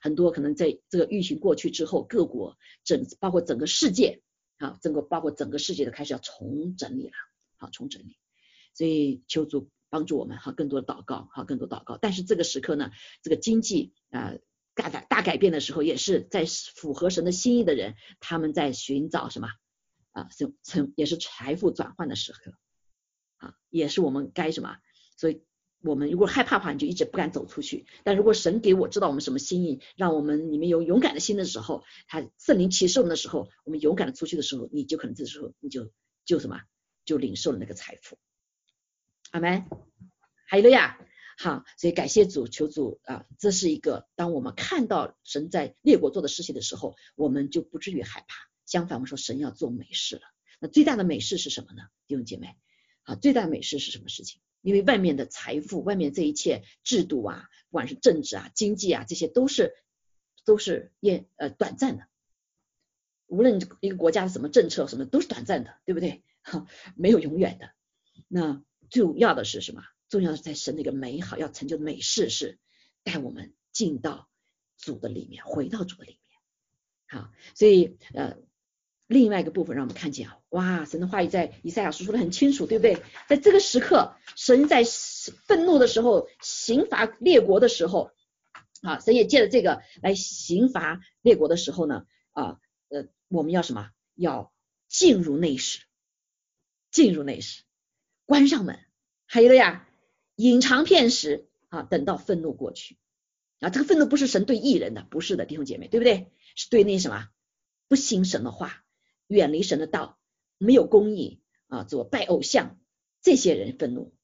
很多可能在这个疫情过去之后，各国整包括整个世界啊，整个包括整个世界都开始要重整理了，好重整理。所以求主帮助我们，哈，更多的祷告，哈，更多祷告。但是这个时刻呢，这个经济啊。大改大改变的时候，也是在符合神的心意的人，他们在寻找什么啊？成成也是财富转换的时刻啊，也是我们该什么？所以我们如果害怕的话，你就一直不敢走出去。但如果神给我知道我们什么心意，让我们里面有勇敢的心的时候，他圣灵启示我们的时候，我们勇敢的出去的时候，你就可能这时候你就就什么，就领受了那个财富。阿门。还有了呀，好，所以感谢主，求主啊，这是一个当我们看到神在列国做的事情的时候，我们就不至于害怕。相反，我们说神要做美事了。那最大的美事是什么呢？弟兄姐妹，好，最大的美事是什么事情？因为外面的财富，外面这一切制度啊，不管是政治啊、经济啊，这些都是都是也呃短暂的。无论一个国家什么政策，什么都是短暂的，对不对？没有永远的。那重要的是什么？重要的是在神那个美好要成就的美事，是带我们进到主的里面，回到主的里面。好，所以呃。另外一个部分让我们看见啊，哇，神的话语在以赛亚书说的很清楚，对不对？在这个时刻，神在愤怒的时候，刑罚列国的时候，啊，神也借着这个来刑罚列国的时候呢，啊，呃，我们要什么？要进入内室，进入内室，关上门，还有的呀，隐藏片时啊，等到愤怒过去啊，这个愤怒不是神对异人的，不是的，弟兄姐妹，对不对？是对那什么不信神的话。远离神的道，没有公义啊，做拜偶像，这些人愤怒。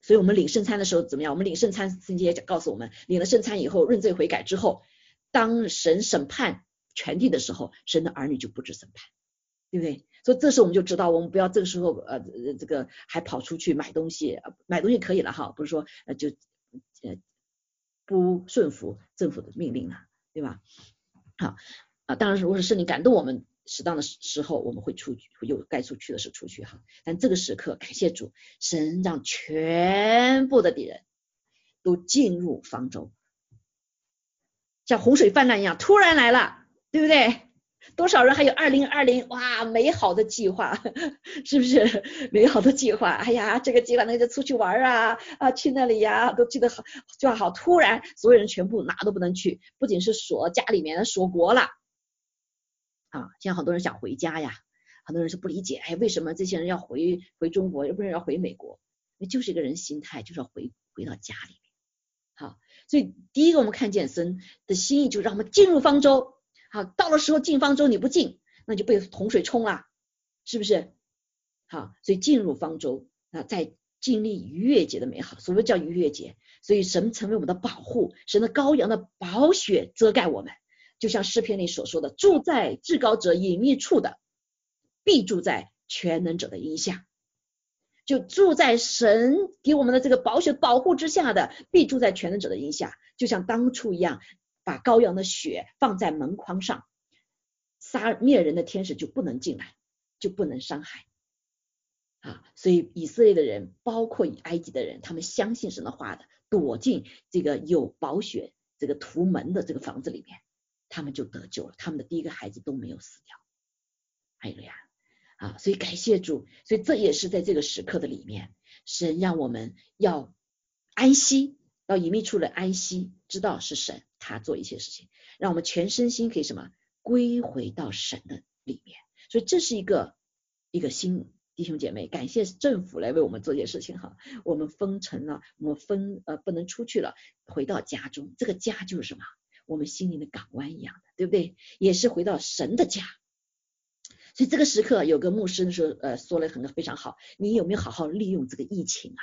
所以，我们领圣餐的时候怎么样？我们领圣餐，圣经也告诉我们，领了圣餐以后，认罪悔改之后，当神审判全地的时候，神的儿女就不知审判，对不对？所以，这时候我们就知道，我们不要这个时候呃，这个还跑出去买东西，买东西可以了哈，不是说呃就呃不顺服政府的命令了，对吧？好啊，当然如果是圣灵感动我们。适当的时候，我们会出去，有该出去的时候出去哈。但这个时刻，感谢主，神让全部的敌人都进入方舟，像洪水泛滥一样，突然来了，对不对？多少人还有二零二零哇，美好的计划，是不是？美好的计划，哎呀，这个计划那个出去玩啊啊，去那里呀，都记得好，就好。突然，所有人全部哪都不能去，不仅是锁家里面，锁国了。啊，现在好多人想回家呀，很多人是不理解，哎，为什么这些人要回回中国，又不是要回美国？那就是一个人心态，就是要回回到家里面。好，所以第一个我们看见神的心意，就让我们进入方舟。好，到了时候进方舟你不进，那就被洪水冲了，是不是？好，所以进入方舟啊，在经历逾越节的美好。所谓叫逾越节，所以神成为我们的保护，神的羔羊的宝血遮盖我们。就像诗篇里所说的，住在至高者隐秘处的，必住在全能者的荫下。就住在神给我们的这个保血保护之下的，必住在全能者的荫下。就像当初一样，把羔羊的血放在门框上，杀灭人的天使就不能进来，就不能伤害。啊，所以以色列的人，包括以埃及的人，他们相信神的话的，躲进这个有保血这个图门的这个房子里面。他们就得救了，他们的第一个孩子都没有死掉，还有呀啊，所以感谢主，所以这也是在这个时刻的里面，神让我们要安息，要隐秘处的安息，知道是神他做一些事情，让我们全身心可以什么归回到神的里面，所以这是一个一个新弟兄姐妹，感谢政府来为我们做些事情哈，我们封城了，我们分呃不能出去了，回到家中，这个家就是什么？我们心灵的港湾一样的，对不对？也是回到神的家。所以这个时刻，有个牧师说，呃，说了很多非常好。你有没有好好利用这个疫情啊？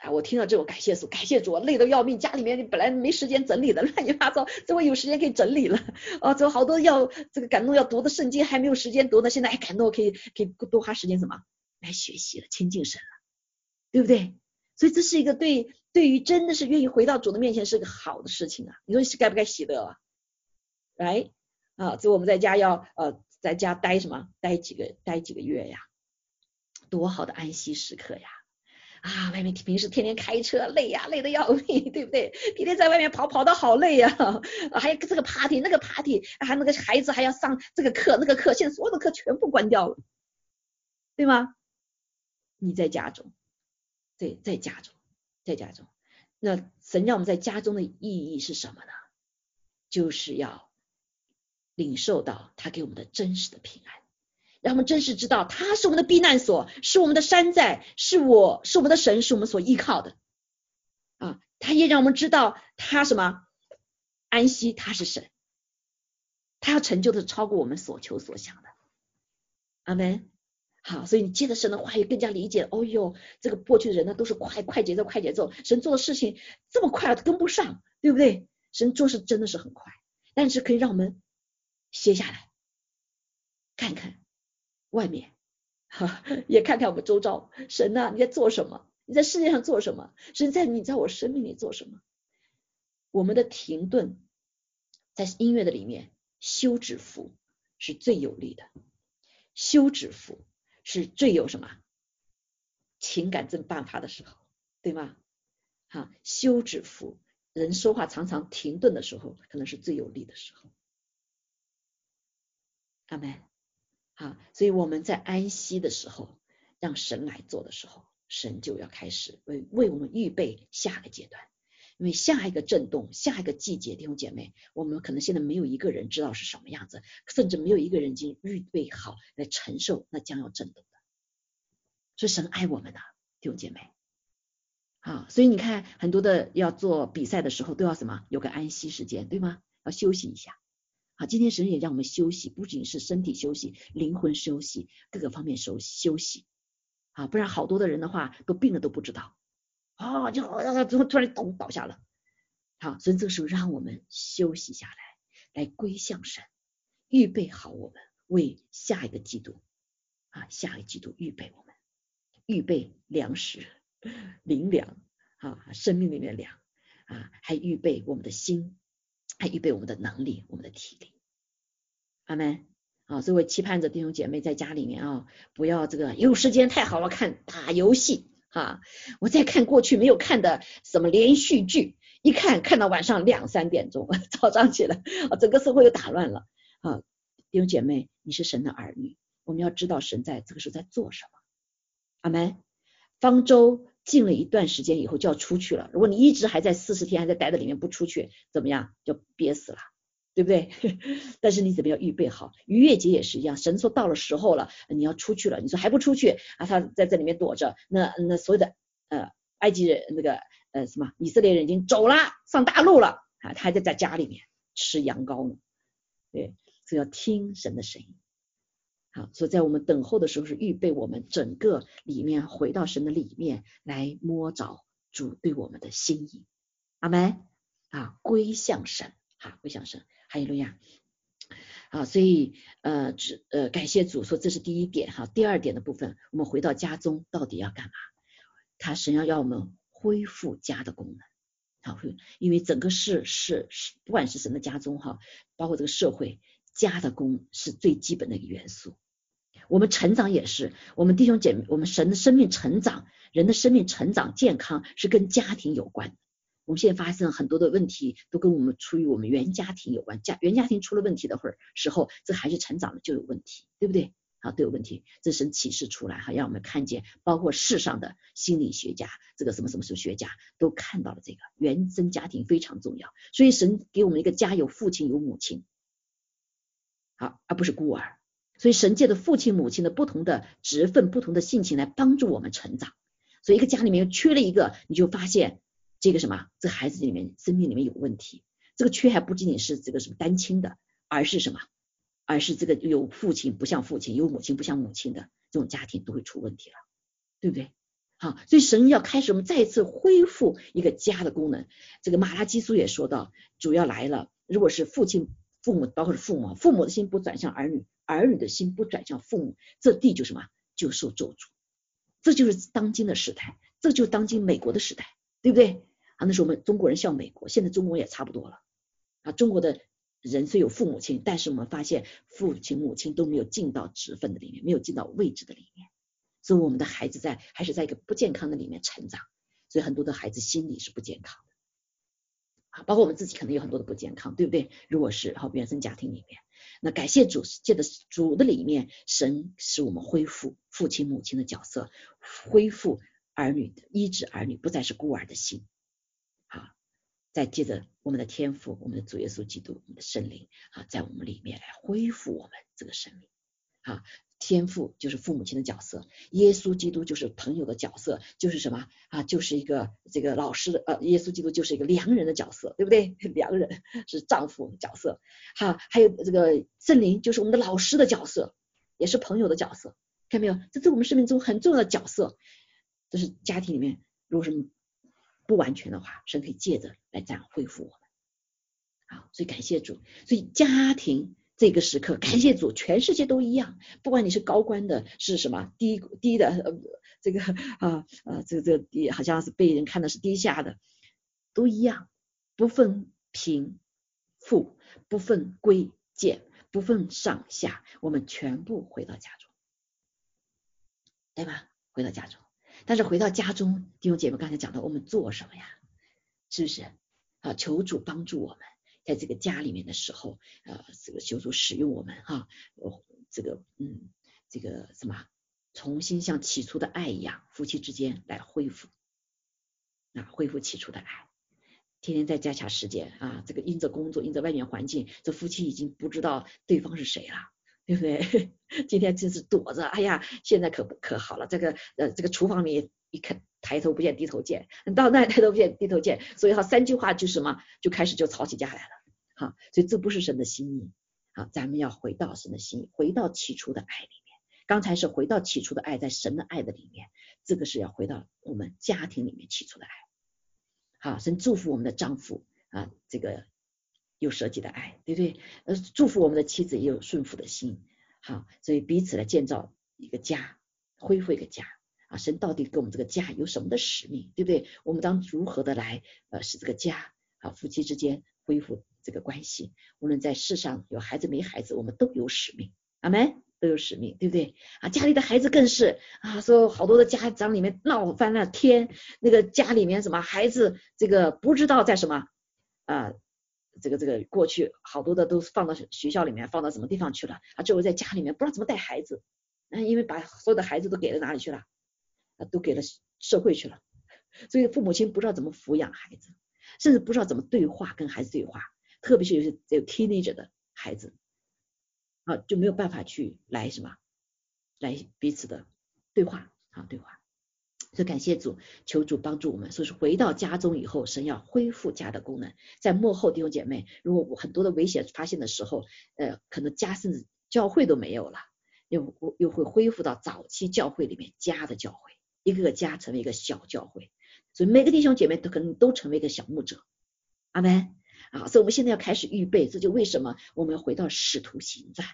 啊，我听到这，种感谢主，感谢主，累得要命。家里面本来没时间整理的，乱七八糟，这我有时间可以整理了。哦，这好多要这个感动要读的圣经还没有时间读呢，现在还感动可以可以多花时间什么来学习了，亲近神了，对不对？所以这是一个对。对于真的是愿意回到主的面前是个好的事情啊！你说是该不该喜乐啊？来啊，所以我们在家要呃在家待什么？待几个待几个月呀？多好的安息时刻呀！啊，外面平时天天开车累呀，累得要命，对不对？天天在外面跑跑的好累呀！还有这个 party 那个 party，还那个孩子还要上这个课那个课，现在所有的课全部关掉了，对吗？你在家中，对，在家中。在家中，那神让我们在家中的意义是什么呢？就是要领受到他给我们的真实的平安，让我们真实知道他是我们的避难所，是我们的山寨，是我是我们的神，是我们所依靠的啊！他也让我们知道他什么安息，他是神，他要成就的超过我们所求所想的。阿门。好，所以你接着神的话语更加理解。哦哟，这个过去的人呢都是快快节奏，快节奏，神做的事情这么快，跟不上，对不对？神做事真的是很快，但是可以让我们歇下来，看看。外面，哈，也看看我们周遭，神呐，你在做什么？你在世界上做什么？神在你在我生命里做什么？我们的停顿，在音乐的里面，休止符是最有力的，休止符是最有什么情感正爆发的时候，对吗？哈，休止符，人说话常常停顿的时候，可能是最有力的时候。阿门。啊，所以我们在安息的时候，让神来做的时候，神就要开始为为我们预备下个阶段，因为下一个震动，下一个季节，弟兄姐妹，我们可能现在没有一个人知道是什么样子，甚至没有一个人已经预备好来承受那将要震动的。所以神爱我们的弟兄姐妹，啊，所以你看很多的要做比赛的时候都要什么，有个安息时间，对吗？要休息一下。好，今天神也让我们休息，不仅是身体休息，灵魂休息，各个方面休休息。啊，不然好多的人的话都病了都不知道，啊，就突突然倒倒下了。好，所以这个时候让我们休息下来，来归向神，预备好我们为下一个季度啊，下一个季度预备我们，预备粮食、灵粮啊，生命里面的粮啊，还预备我们的心。还预备我们的能力，我们的体力，阿门啊！所以我期盼着弟兄姐妹在家里面啊，不要这个有时间太好了看打游戏哈，我在看过去没有看的什么连续剧，一看看到晚上两三点钟，早上起来啊，整个社会又打乱了啊！弟兄姐妹，你是神的儿女，我们要知道神在这个时候在做什么，阿门。方舟。进了一段时间以后就要出去了。如果你一直还在四十天还在待在里面不出去，怎么样？就憋死了，对不对？但是你怎么样预备好？逾越节也是一样，神说到了时候了，你要出去了。你说还不出去啊？他在这里面躲着，那那所有的呃埃及人那个呃什么以色列人已经走了，上大陆了啊，他还在在家里面吃羊羔呢。对，所以要听神的声音。好，所以在我们等候的时候，是预备我们整个里面回到神的里面来摸着主对我们的心意。阿门啊，归向神，哈，归向神，哈利路亚。啊，所以呃，只呃感谢主，说这是第一点哈。第二点的部分，我们回到家中到底要干嘛？他神要要我们恢复家的功能，好，会因为整个是是是，不管是神的家中哈，包括这个社会。家的功是最基本的一个元素，我们成长也是，我们弟兄姐妹，我们神的生命成长，人的生命成长健康是跟家庭有关。我们现在发生很多的问题，都跟我们出于我们原家庭有关，家原家庭出了问题的会儿时候，这孩子成长了就有问题，对不对？啊，都有问题，这神启示出来哈，让我们看见，包括世上的心理学家，这个什么什么什么学家都看到了这个原生家庭非常重要，所以神给我们一个家，有父亲有母亲。好，而不是孤儿，所以神界的父亲母亲的不同的职分、不同的性情来帮助我们成长。所以一个家里面缺了一个，你就发现这个什么，这孩子里面生命里面有问题。这个缺还不仅仅是这个什么单亲的，而是什么？而是这个有父亲不像父亲，有母亲不像母亲的这种家庭都会出问题了，对不对？好，所以神要开始我们再一次恢复一个家的功能。这个马拉基书也说到，主要来了，如果是父亲。父母包括是父母，父母的心不转向儿女，儿女的心不转向父母，这地就什么就受咒诅。这就是当今的时代，这就是当今美国的时代，对不对？啊，那时候我们中国人像美国，现在中国也差不多了。啊，中国的人虽有父母亲，但是我们发现父亲母亲都没有尽到职分的里面，没有尽到位置的里面，所以我们的孩子在还是在一个不健康的里面成长，所以很多的孩子心理是不健康的。啊，包括我们自己可能有很多的不健康，对不对？如果是好原生家庭里面，那感谢主，借的主的里面，神使我们恢复父亲母亲的角色，恢复儿女的医治儿女，不再是孤儿的心。好，再接着我们的天赋，我们的主耶稣基督，我们的圣灵啊，在我们里面来恢复我们这个生命。啊。天父就是父母亲的角色，耶稣基督就是朋友的角色，就是什么啊？就是一个这个老师的呃，耶稣基督就是一个良人的角色，对不对？良人是丈夫角色，哈，还有这个圣灵就是我们的老师的角色，也是朋友的角色，看到没有？这是我们生命中很重要的角色，这是家庭里面如果是不完全的话，神可以借着来这样恢复我们。好，所以感谢主，所以家庭。这个时刻，感谢主，全世界都一样，不管你是高官的，是什么低低的，呃，这个啊啊，这个这个低，好像是被人看的是低下的，都一样，不分贫富，不分贵贱，不分上下，我们全部回到家中，对吧？回到家中，但是回到家中，弟兄姐妹刚才讲的，我们做什么呀？是不是？啊，求主帮助我们。在这个家里面的时候，呃，这个修主使用我们哈，这个嗯，这个什么，重新像起初的爱一样，夫妻之间来恢复，啊，恢复起初的爱。天天在家掐时间啊，这个因着工作，因着外面环境，这夫妻已经不知道对方是谁了，对不对？今天真是躲着，哎呀，现在可不可好了，这个呃，这个厨房里一看。抬头不见低头见，到那抬头不见低头见，所以哈三句话就什么就开始就吵起架来了，哈，所以这不是神的心意，好，咱们要回到神的心意，回到起初的爱里面。刚才是回到起初的爱，在神的爱的里面，这个是要回到我们家庭里面起初的爱。好，神祝福我们的丈夫啊，这个有舍己的爱，对不对？呃，祝福我们的妻子也有顺服的心，好，所以彼此来建造一个家，恢复一个家。啊，神到底给我们这个家有什么的使命，对不对？我们当如何的来呃使这个家啊夫妻之间恢复这个关系？无论在世上有孩子没孩子，我们都有使命，阿门，都有使命，对不对？啊，家里的孩子更是啊，说好多的家长里面闹翻了天，那个家里面什么孩子这个不知道在什么啊，这个这个过去好多的都放到学校里面，放到什么地方去了？啊，最后在家里面不知道怎么带孩子，嗯，因为把所有的孩子都给了哪里去了？啊都给了社会去了，所以父母亲不知道怎么抚养孩子，甚至不知道怎么对话跟孩子对话，特别是有些有 teenager 的孩子啊，就没有办法去来什么来彼此的对话啊对话。所以感谢主，求主帮助我们。所以说回到家中以后，神要恢复家的功能。在幕后弟兄姐妹，如果很多的危险发现的时候，呃，可能家甚至教会都没有了，又又会恢复到早期教会里面家的教会。一个个家成为一个小教会，所以每个弟兄姐妹都可能都成为一个小牧者，阿门啊！所以我们现在要开始预备，这就为什么我们要回到使徒行传，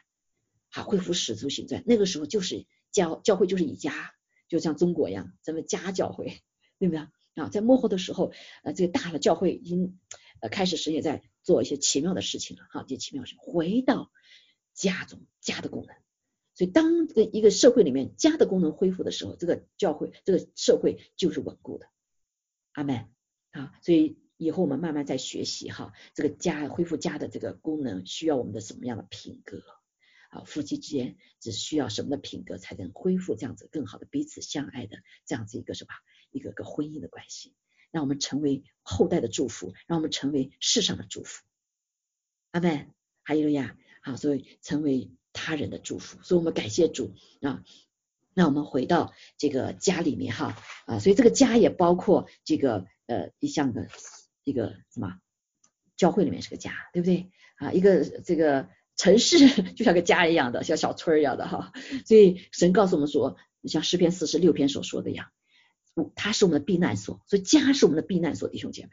好恢复使徒行传。那个时候就是教教会就是以家，就像中国一样，咱们家教会，对不对啊？在幕后的时候，呃，这个大的教会已经呃开始神也在做一些奇妙的事情了，哈，这奇妙事回到家中家的功能。所以，当这一个社会里面家的功能恢复的时候，这个教会、这个社会就是稳固的。阿门啊！所以以后我们慢慢在学习哈，这个家恢复家的这个功能需要我们的什么样的品格啊？夫妻之间只需要什么的品格才能恢复这样子更好的彼此相爱的这样子一个什么一个个婚姻的关系？让我们成为后代的祝福，让我们成为世上的祝福。阿门！还有呀，好，所以成为。他人的祝福，所以我们感谢主啊。那我们回到这个家里面哈啊，所以这个家也包括这个呃一项的一个什么教会里面是个家，对不对啊？一个这个城市 就像个家一样的，像小村一样的哈。所以神告诉我们说，像诗篇四十六篇所说的一样，它是我们的避难所，所以家是我们的避难所，弟兄姐妹。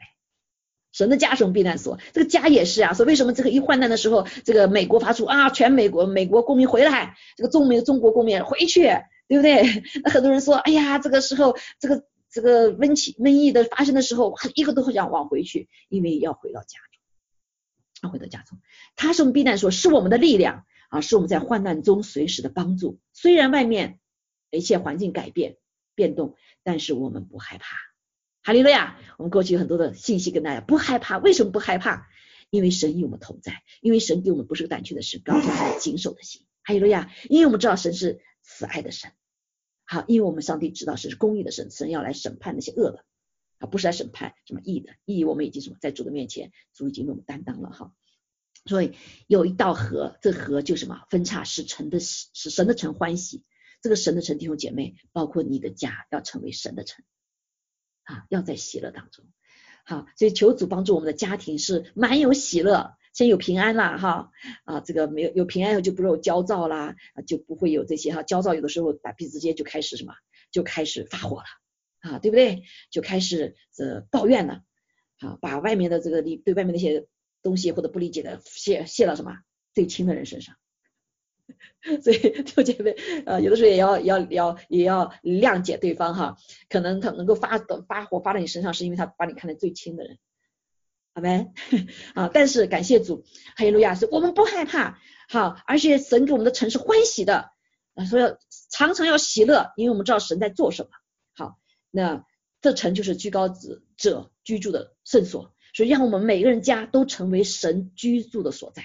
神的家是我们避难所，这个家也是啊。说为什么这个一患难的时候，这个美国发出啊，全美国美国公民回来，这个中美中国公民回去，对不对？那很多人说，哎呀，这个时候这个这个瘟疫瘟疫的发生的时候，一个都想往回去，因为要回到家中，要回到家中。他是我们避难所，是我们的力量啊，是我们在患难中随时的帮助。虽然外面一切环境改变变动，但是我们不害怕。哈利路亚！我们过去有很多的信息跟大家，不害怕，为什么不害怕？因为神与我们同在，因为神给我们不是个胆怯的神，告诉他谨守的心。哈利路亚！因为我们知道神是慈爱的神，好，因为我们上帝知道是公义的神，神要来审判那些恶的，啊，不是来审判什么义的，义我们已经什么在主的面前，主已经为我们担当了哈。所以有一道河，这河就什么分叉，使神的使神的城欢喜。这个神的城弟兄姐妹，包括你的家要成为神的城啊，要在喜乐当中。好，所以求主帮助我们的家庭是满有喜乐，先有平安啦哈啊，这个没有有平安后就不会有焦躁啦，就不会有这些哈焦躁，有的时候把彼此之间就开始什么，就开始发火了啊，对不对？就开始呃抱怨了啊，把外面的这个理对外面那些东西或者不理解的泄泄到什么最亲的人身上。所以弟兄姐妹，呃，有的时候也要要要也要谅解对方哈，可能他能够发发火发到你身上，是因为他把你看得最亲的人，好没？啊，但是感谢主，哈利路亚，是我们不害怕，好，而且神给我们的城是欢喜的，啊，所以常常要喜乐，因为我们知道神在做什么。好，那这城就是居高者居住的圣所，所以让我们每个人家都成为神居住的所在。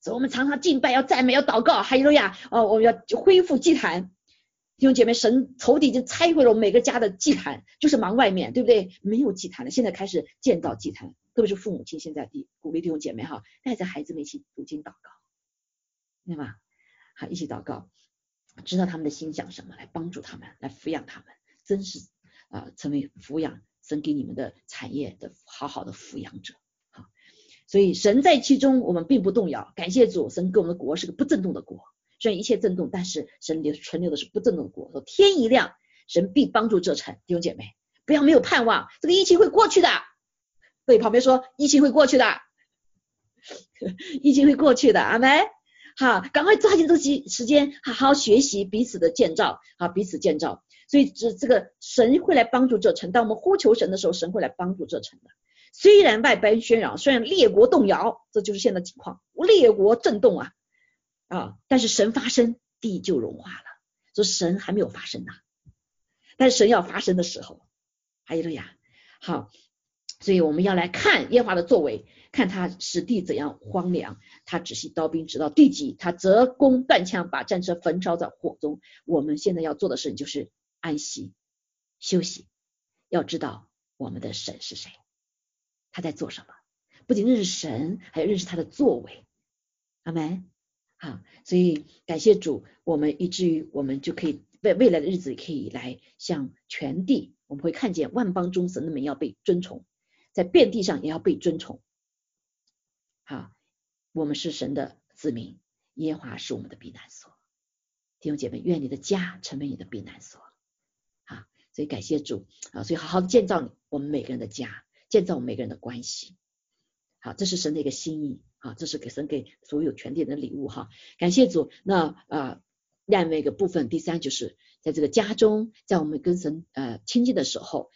所以我们常常敬拜，要赞美，要祷告，哈利路亚！哦，我们要恢复祭坛。弟兄姐妹，神仇敌已经拆毁了我们每个家的祭坛，就是忙外面，对不对？没有祭坛了，现在开始建造祭坛，特别是父母亲现在第鼓励弟兄姐妹哈，带着孩子们一起读经祷告，对吧？好，一起祷告，知道他们的心想什么，来帮助他们，来抚养他们，真是啊，成为抚养神给你们的产业的好好的抚养者。所以神在其中，我们并不动摇。感谢主，神给我们的国是个不震动的国。虽然一切震动，但是神留存留的是不震动的国。说天一亮，神必帮助这城。弟兄姐妹，不要没有盼望，这个疫情会过去的。对旁边说，疫情会过去的，疫情会过去的。阿门。好，赶快抓紧这些时间，好好学习彼此的建造，好彼此建造。所以这这个神会来帮助这城。当我们呼求神的时候，神会来帮助这城的。虽然外邦喧嚷，虽然列国动摇，这就是现在情况，列国震动啊啊！但是神发生，地就融化了。说神还没有发生呢，但是神要发生的时候，还有了呀。好，所以我们要来看耶和华的作为，看他使地怎样荒凉，他只是刀兵直到地极，他折弓断枪，把战车焚烧在火中。我们现在要做的事就是安息休息，要知道我们的神是谁。他在做什么？不仅认识神，还要认识他的作为。阿门。好，所以感谢主，我们以至于我们就可以未未来的日子可以来向全地，我们会看见万邦中神的名要被尊崇，在遍地上也要被尊崇。好，我们是神的子民，耶和华是我们的避难所。弟兄姐妹，愿你的家成为你的避难所。啊，所以感谢主啊，所以好好的建造你我们每个人的家。建造我们每个人的关系，好，这是神的一个心意啊，这是给神给所有全体的礼物哈，感谢主。那啊，另外一个部分，第三就是在这个家中，在我们跟神呃亲近的时候，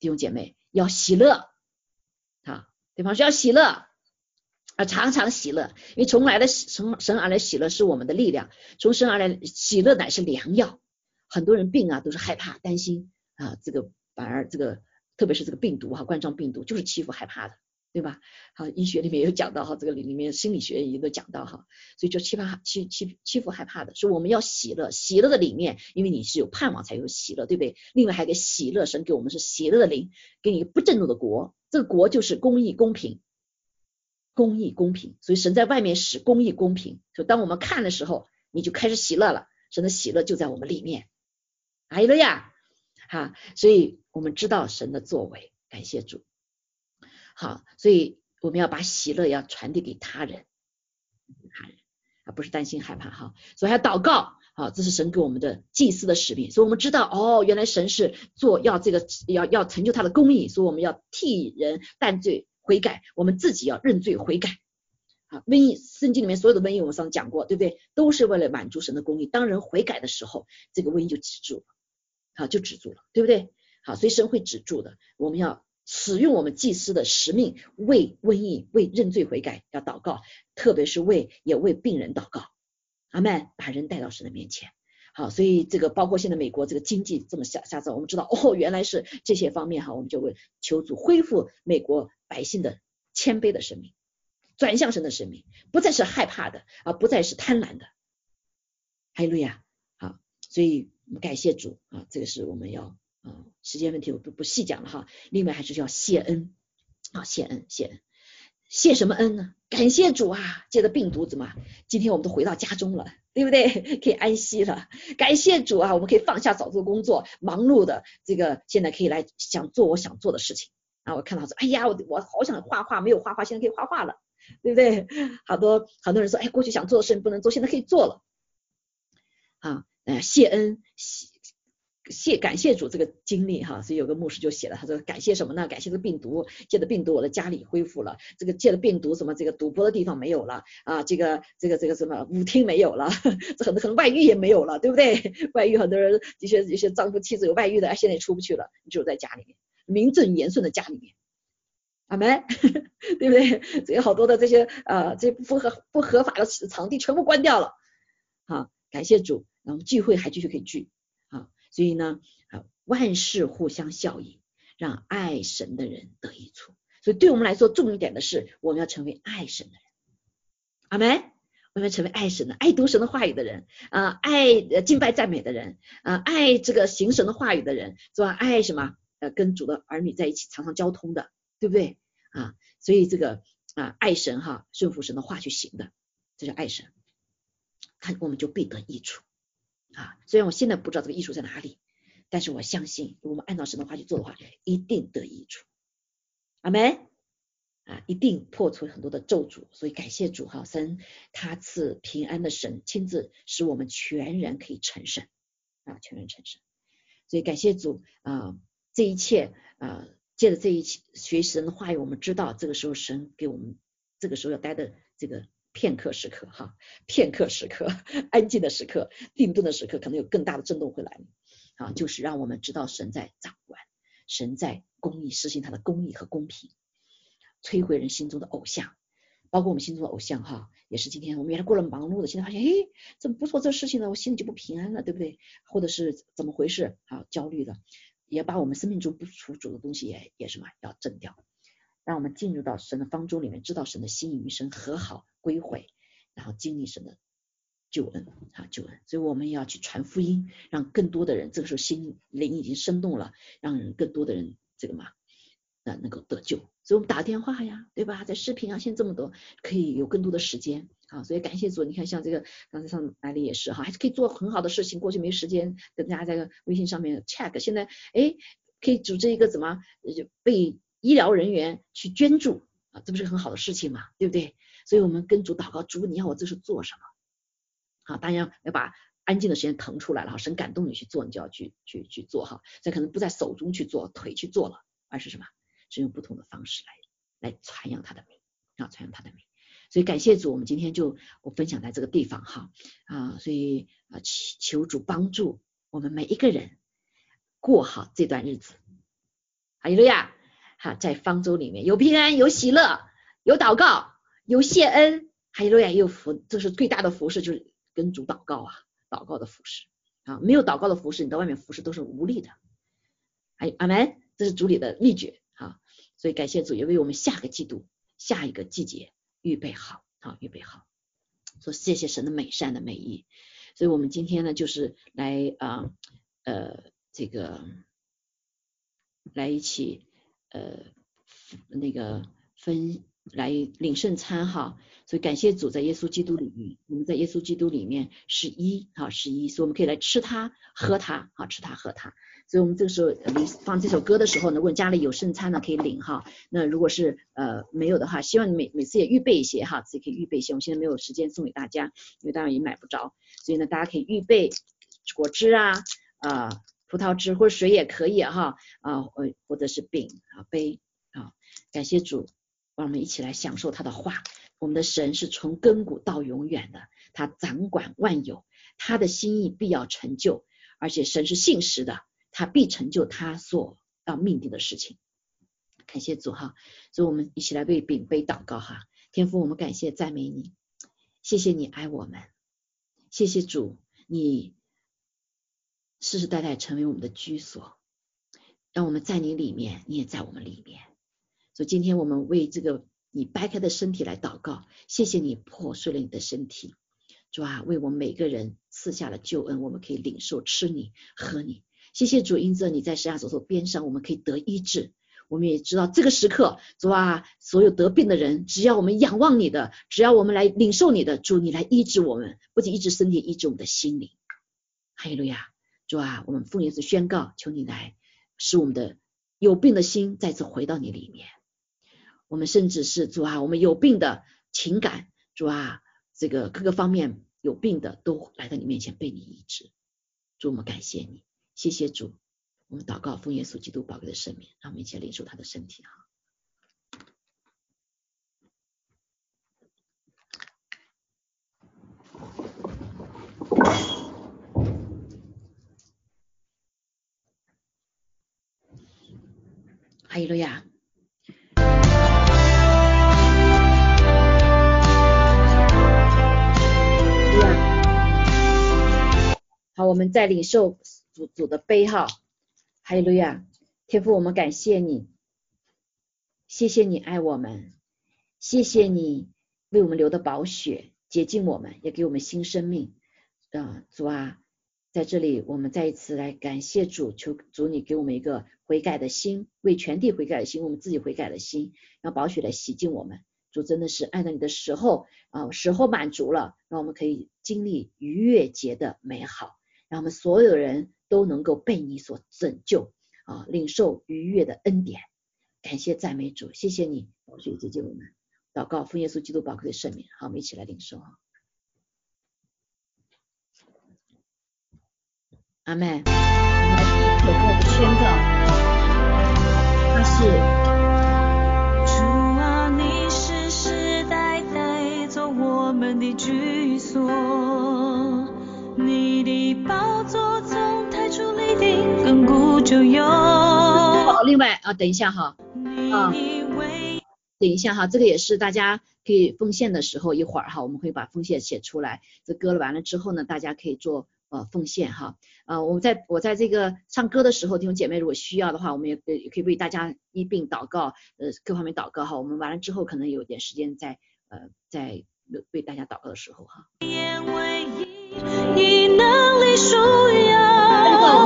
弟兄姐妹要喜乐，比方说要喜乐啊，常常喜乐，因为从来的从神而来喜乐是我们的力量，从神而来喜乐乃是良药。很多人病啊，都是害怕担心啊，这个反而这个。特别是这个病毒哈，冠状病毒就是欺负害怕的，对吧？好，医学里面有讲到哈，这个里里面心理学也都讲到哈，所以就欺怕欺欺欺负害怕的，说我们要喜乐，喜乐的里面，因为你是有盼望才有喜乐，对不对？另外还有个喜乐，神给我们是喜乐的灵，给你一个不震动的国，这个国就是公义公平，公义公平，所以神在外面使公义公平，就当我们看的时候，你就开始喜乐了，神的喜乐就在我们里面，阿利路亚。哈，所以我们知道神的作为，感谢主。好，所以我们要把喜乐要传递给他人，他人而不是担心害怕哈。所以要祷告，好，这是神给我们的祭司的使命。所以我们知道，哦，原来神是做要这个要要成就他的公义，所以我们要替人担罪悔改，我们自己要认罪悔改。啊，瘟疫圣经里面所有的瘟疫，我们上次讲过，对不对？都是为了满足神的公义。当人悔改的时候，这个瘟疫就止住了。好，就止住了，对不对？好，所以神会止住的。我们要使用我们祭司的使命，为瘟疫、为认罪悔改要祷告，特别是为也为病人祷告。阿门，把人带到神的面前。好，所以这个包括现在美国这个经济这么下下走，我们知道哦，原来是这些方面哈，我们就会求主恢复美国百姓的谦卑的生命，转向神的生命，不再是害怕的啊，不再是贪婪的。哈利路亚。好，所以我们。感谢主啊，这个是我们要啊，时间问题我不不细讲了哈。另外还是要谢恩啊，谢恩谢恩，谢什么恩呢？感谢主啊！借着病毒怎么？今天我们都回到家中了，对不对？可以安息了。感谢主啊！我们可以放下早做工作，忙碌的这个现在可以来想做我想做的事情啊！我看到说，哎呀，我我好想画画，没有画画，现在可以画画了，对不对？好多很多人说，哎，过去想做的事情不能做，现在可以做了。啊，呃，谢恩。谢感谢主这个经历哈，所以有个牧师就写了，他说感谢什么呢？感谢这个病毒，借着病毒我的家里恢复了，这个借着病毒什么这个赌博的地方没有了啊，这个这个这个什么舞厅没有了，这很多可能外遇也没有了，对不对？外遇很多人的确一些丈夫妻子有外遇的，现在也出不去了，你就在家里面名正言顺的家里面，阿门，对不对？这有好多的这些呃这些不合不合法的场地全部关掉了，好，感谢主，然后聚会还继续可以聚。所以呢，啊，万事互相效应，让爱神的人得益处。所以对我们来说，重一点的是，我们要成为爱神的人。阿门。我们要成为爱神的、爱读神的话语的人啊，爱敬拜赞美的人啊，爱这个行神的话语的人，是吧？爱什么？呃，跟主的儿女在一起，常常交通的，对不对？啊，所以这个啊，爱神哈，顺服神的话去行的，这叫爱神，他我们就必得益处。啊，虽然我现在不知道这个益处在哪里，但是我相信，如果我们按照神的话去做的话，一定得益处。阿门啊，一定破除很多的咒诅。所以感谢主哈，神他赐平安的神，亲自使我们全人可以成圣啊，全人成圣。所以感谢主啊，这一切啊，借着这一切学神的话语，我们知道这个时候神给我们这个时候要待的这个。片刻时刻，哈，片刻时刻，安静的时刻，定顿的时刻，可能有更大的震动会来，啊，就是让我们知道神在掌管，神在公义实行他的公义和公平，摧毁人心中的偶像，包括我们心中的偶像，哈，也是今天我们原来过了忙碌的，现在发现，哎，怎么不做这事情呢？我心里就不平安了，对不对？或者是怎么回事？啊，焦虑的，也把我们生命中不属主的东西也也什么要震掉。让我们进入到神的方舟里面，知道神的心意与神和好归回，然后经历神的救恩啊救恩。所以我们也要去传福音，让更多的人，这个时候心灵已经生动了，让人更多的人这个嘛啊能够得救。所以我们打电话呀，对吧？在视频啊，现在这么多，可以有更多的时间啊。所以感谢主，你看像这个刚才上来的也是哈，还是可以做很好的事情。过去没时间跟大家在微信上面 check，现在哎可以组织一个怎么就被。医疗人员去捐助啊，这不是很好的事情嘛，对不对？所以我们跟主祷告，主你要我这是做什么？好，当然要把安静的时间腾出来了哈，神感动你去做，你就要去去去做哈。这可能不在手中去做，腿去做了，而是什么？是用不同的方式来来传扬他的名啊，传扬他的名。所以感谢主，我们今天就我分享在这个地方哈啊，所以啊求求主帮助我们每一个人过好这段日子。哈利路亚。哈，在方舟里面有平安，有喜乐，有祷告，有谢恩，还有呀，有福，这是最大的服饰，就是跟主祷告啊，祷告的服饰啊，没有祷告的服饰，你到外面服饰都是无力的。哎，阿门，这是主里的秘诀啊，所以感谢主，也为我们下个季度、下一个季节预备好，啊预备好，说谢谢神的美善的美意。所以我们今天呢，就是来啊，呃，这个来一起。呃，那个分来领圣餐哈，所以感谢主在耶稣基督里面，我们在耶稣基督里面是一哈是一，所以我们可以来吃它喝它哈吃它喝它，所以我们这个时候你放这首歌的时候呢，如果家里有圣餐呢可以领哈，那如果是呃没有的话，希望你每每次也预备一些哈，自己可以预备一些，我们现在没有时间送给大家，因为当然也买不着，所以呢大家可以预备果汁啊啊。葡萄汁或者水也可以哈啊，呃或者是饼啊杯啊，感谢主，让我们一起来享受他的话。我们的神是从亘古到永远的，他掌管万有，他的心意必要成就，而且神是信实的，他必成就他所要命定的事情。感谢主哈，所以我们一起来为饼杯祷告哈。天父，我们感谢赞美你，谢谢你爱我们，谢谢主你。世世代代成为我们的居所，让我们在你里面，你也在我们里面。所以今天我们为这个你掰开的身体来祷告，谢谢你破碎了你的身体，主啊，为我们每个人赐下了救恩，我们可以领受吃你喝你。谢谢主，因着你在十字架走边上，我们可以得医治。我们也知道这个时刻，主啊，所有得病的人，只要我们仰望你的，只要我们来领受你的，主你来医治我们，不仅医治身体，医治我们的心灵。哈利路亚，主啊，我们奉耶稣宣告，求你来使我们的有病的心再次回到你里面。我们甚至是主啊，我们有病的情感，主啊，这个各个方面有病的都来到你面前被你医治。主，我们感谢你，谢谢主。我们祷告，奉耶稣基督宝贵的圣名，让我们一起领受他的身体哈。哈利路亚。好，我们再领受主主的杯号。哈利路亚，天父，我们感谢你，谢谢你爱我们，谢谢你为我们流的宝血洁净我们，也给我们新生命。啊，主啊，在这里我们再一次来感谢主，求主你给我们一个悔改的心，为全地悔改的心，我们自己悔改的心，让宝血来洗净我们。主真的是按照你的时候啊，时候满足了，让我们可以经历逾越节的美好，让我们所有人。都能够被你所拯救啊，领受愉悦的恩典，感谢赞美主，谢谢你，宝血姐姐我们祷告，奉耶稣基督宝贵的圣名，好，我们一起来领受啊，阿妹，我们来口口的宣告，他是。主啊，你世世代代做我们的居所，你的宝座从。好，另外啊，等一下哈，啊，等一下哈，这个也是大家可以奉献的时候，一会儿哈，我们会把奉献写出来。这歌了完了之后呢，大家可以做呃奉献哈。呃，我在我在这个唱歌的时候，弟兄姐妹如果需要的话，我们也也可以为大家一并祷告，呃，各方面祷告哈。我们完了之后，可能有点时间在呃在为大家祷告的时候哈。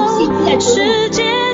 世界就坚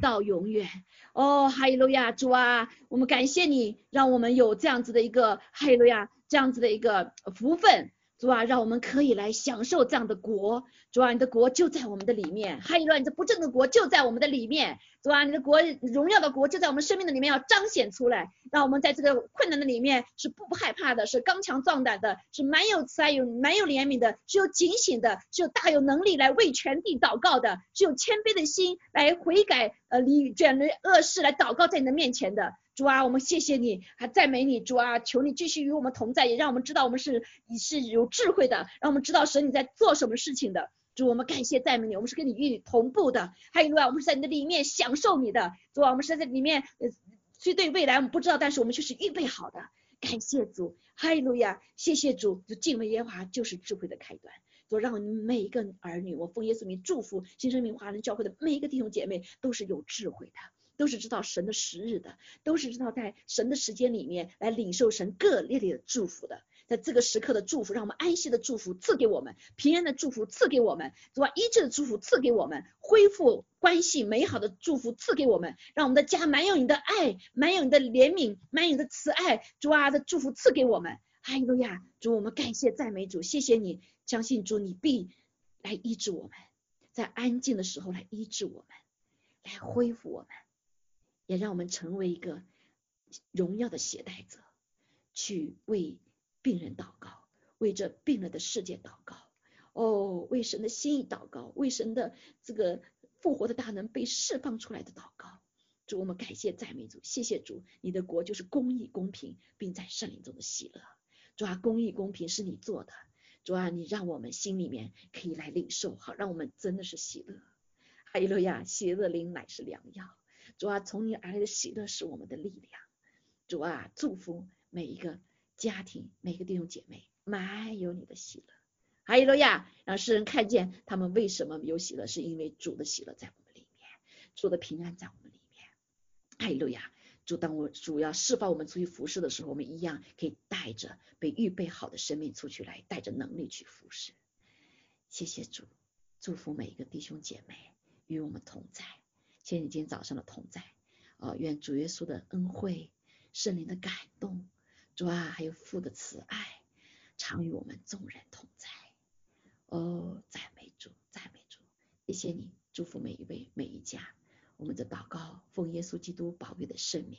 到永远。哦，哈利路亚，主啊，我们感谢你，让我们有这样子的一个哈利路亚，这样子的一个福分。主啊，让我们可以来享受这样的国。主啊，你的国就在我们的里面。哈利路亚，你这不正的国就在我们的里面。主啊，你的国荣耀的国就在我们生命的里面要彰显出来，让我们在这个困难的里面是不害怕的，是刚强壮胆的，是蛮有慈爱、有蛮有怜悯的，是有警醒的，是有大有能力来为全地祷告的，是有谦卑的心来悔改呃离这样的恶事来祷告在你的面前的。主啊，我们谢谢你，还赞美你，主啊，求你继续与我们同在，也让我们知道我们是你是有智慧的，让我们知道神你在做什么事情的。主，我们感谢赞美你，我们是跟你与你同步的。还有路啊，我们是在你的里面享受你的。主啊，我们是在里面，呃，虽对未来我们不知道，但是我们却是预备好的。感谢主，哈利路亚，谢谢主，就敬畏耶和华就是智慧的开端。主，让你每一个儿女，我奉耶稣名祝福新生命华人教会的每一个弟兄姐妹都是有智慧的。都是知道神的时日的，都是知道在神的时间里面来领受神各列列的祝福的，在这个时刻的祝福，让我们安息的祝福赐给我们，平安的祝福赐给我们，主啊，医治的祝福赐给我们，恢复关系美好的祝福赐给我们，让我们的家满有你的爱，满有你的怜悯，满有你的慈爱，主啊的祝福赐给我们，哈利路亚，主我们感谢赞美主，谢谢你，相信主你必来医治我们，在安静的时候来医治我们，来恢复我们。也让我们成为一个荣耀的携带者，去为病人祷告，为这病了的世界祷告。哦，为神的心意祷告，为神的这个复活的大能被释放出来的祷告。主，我们感谢赞美主，谢谢主，你的国就是公义公平，并在圣灵中的喜乐。主啊，公义公平是你做的，主啊，你让我们心里面可以来领受，好，让我们真的是喜乐。哈利路亚，喜乐灵乃是良药。主啊，从你而来的喜乐是我们的力量。主啊，祝福每一个家庭，每个弟兄姐妹，满有你的喜乐。哈利路亚，让世人看见他们为什么有喜乐，是因为主的喜乐在我们里面，主的平安在我们里面。哈利路亚，主，当我主要释放我们出去服侍的时候，我们一样可以带着被预备好的生命出去，来带着能力去服侍。谢谢主，祝福每一个弟兄姐妹与我们同在。谢谢你今天早上的同在，哦，愿主耶稣的恩惠、圣灵的感动，主啊，还有父的慈爱，常与我们众人同在。哦，赞美主，赞美主，谢谢你，祝福每一位每一家。我们的祷告奉耶稣基督宝贵的圣名，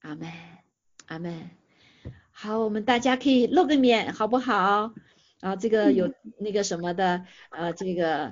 阿门，阿门。好，我们大家可以露个面，好不好？啊，这个有 那个什么的，呃，这个。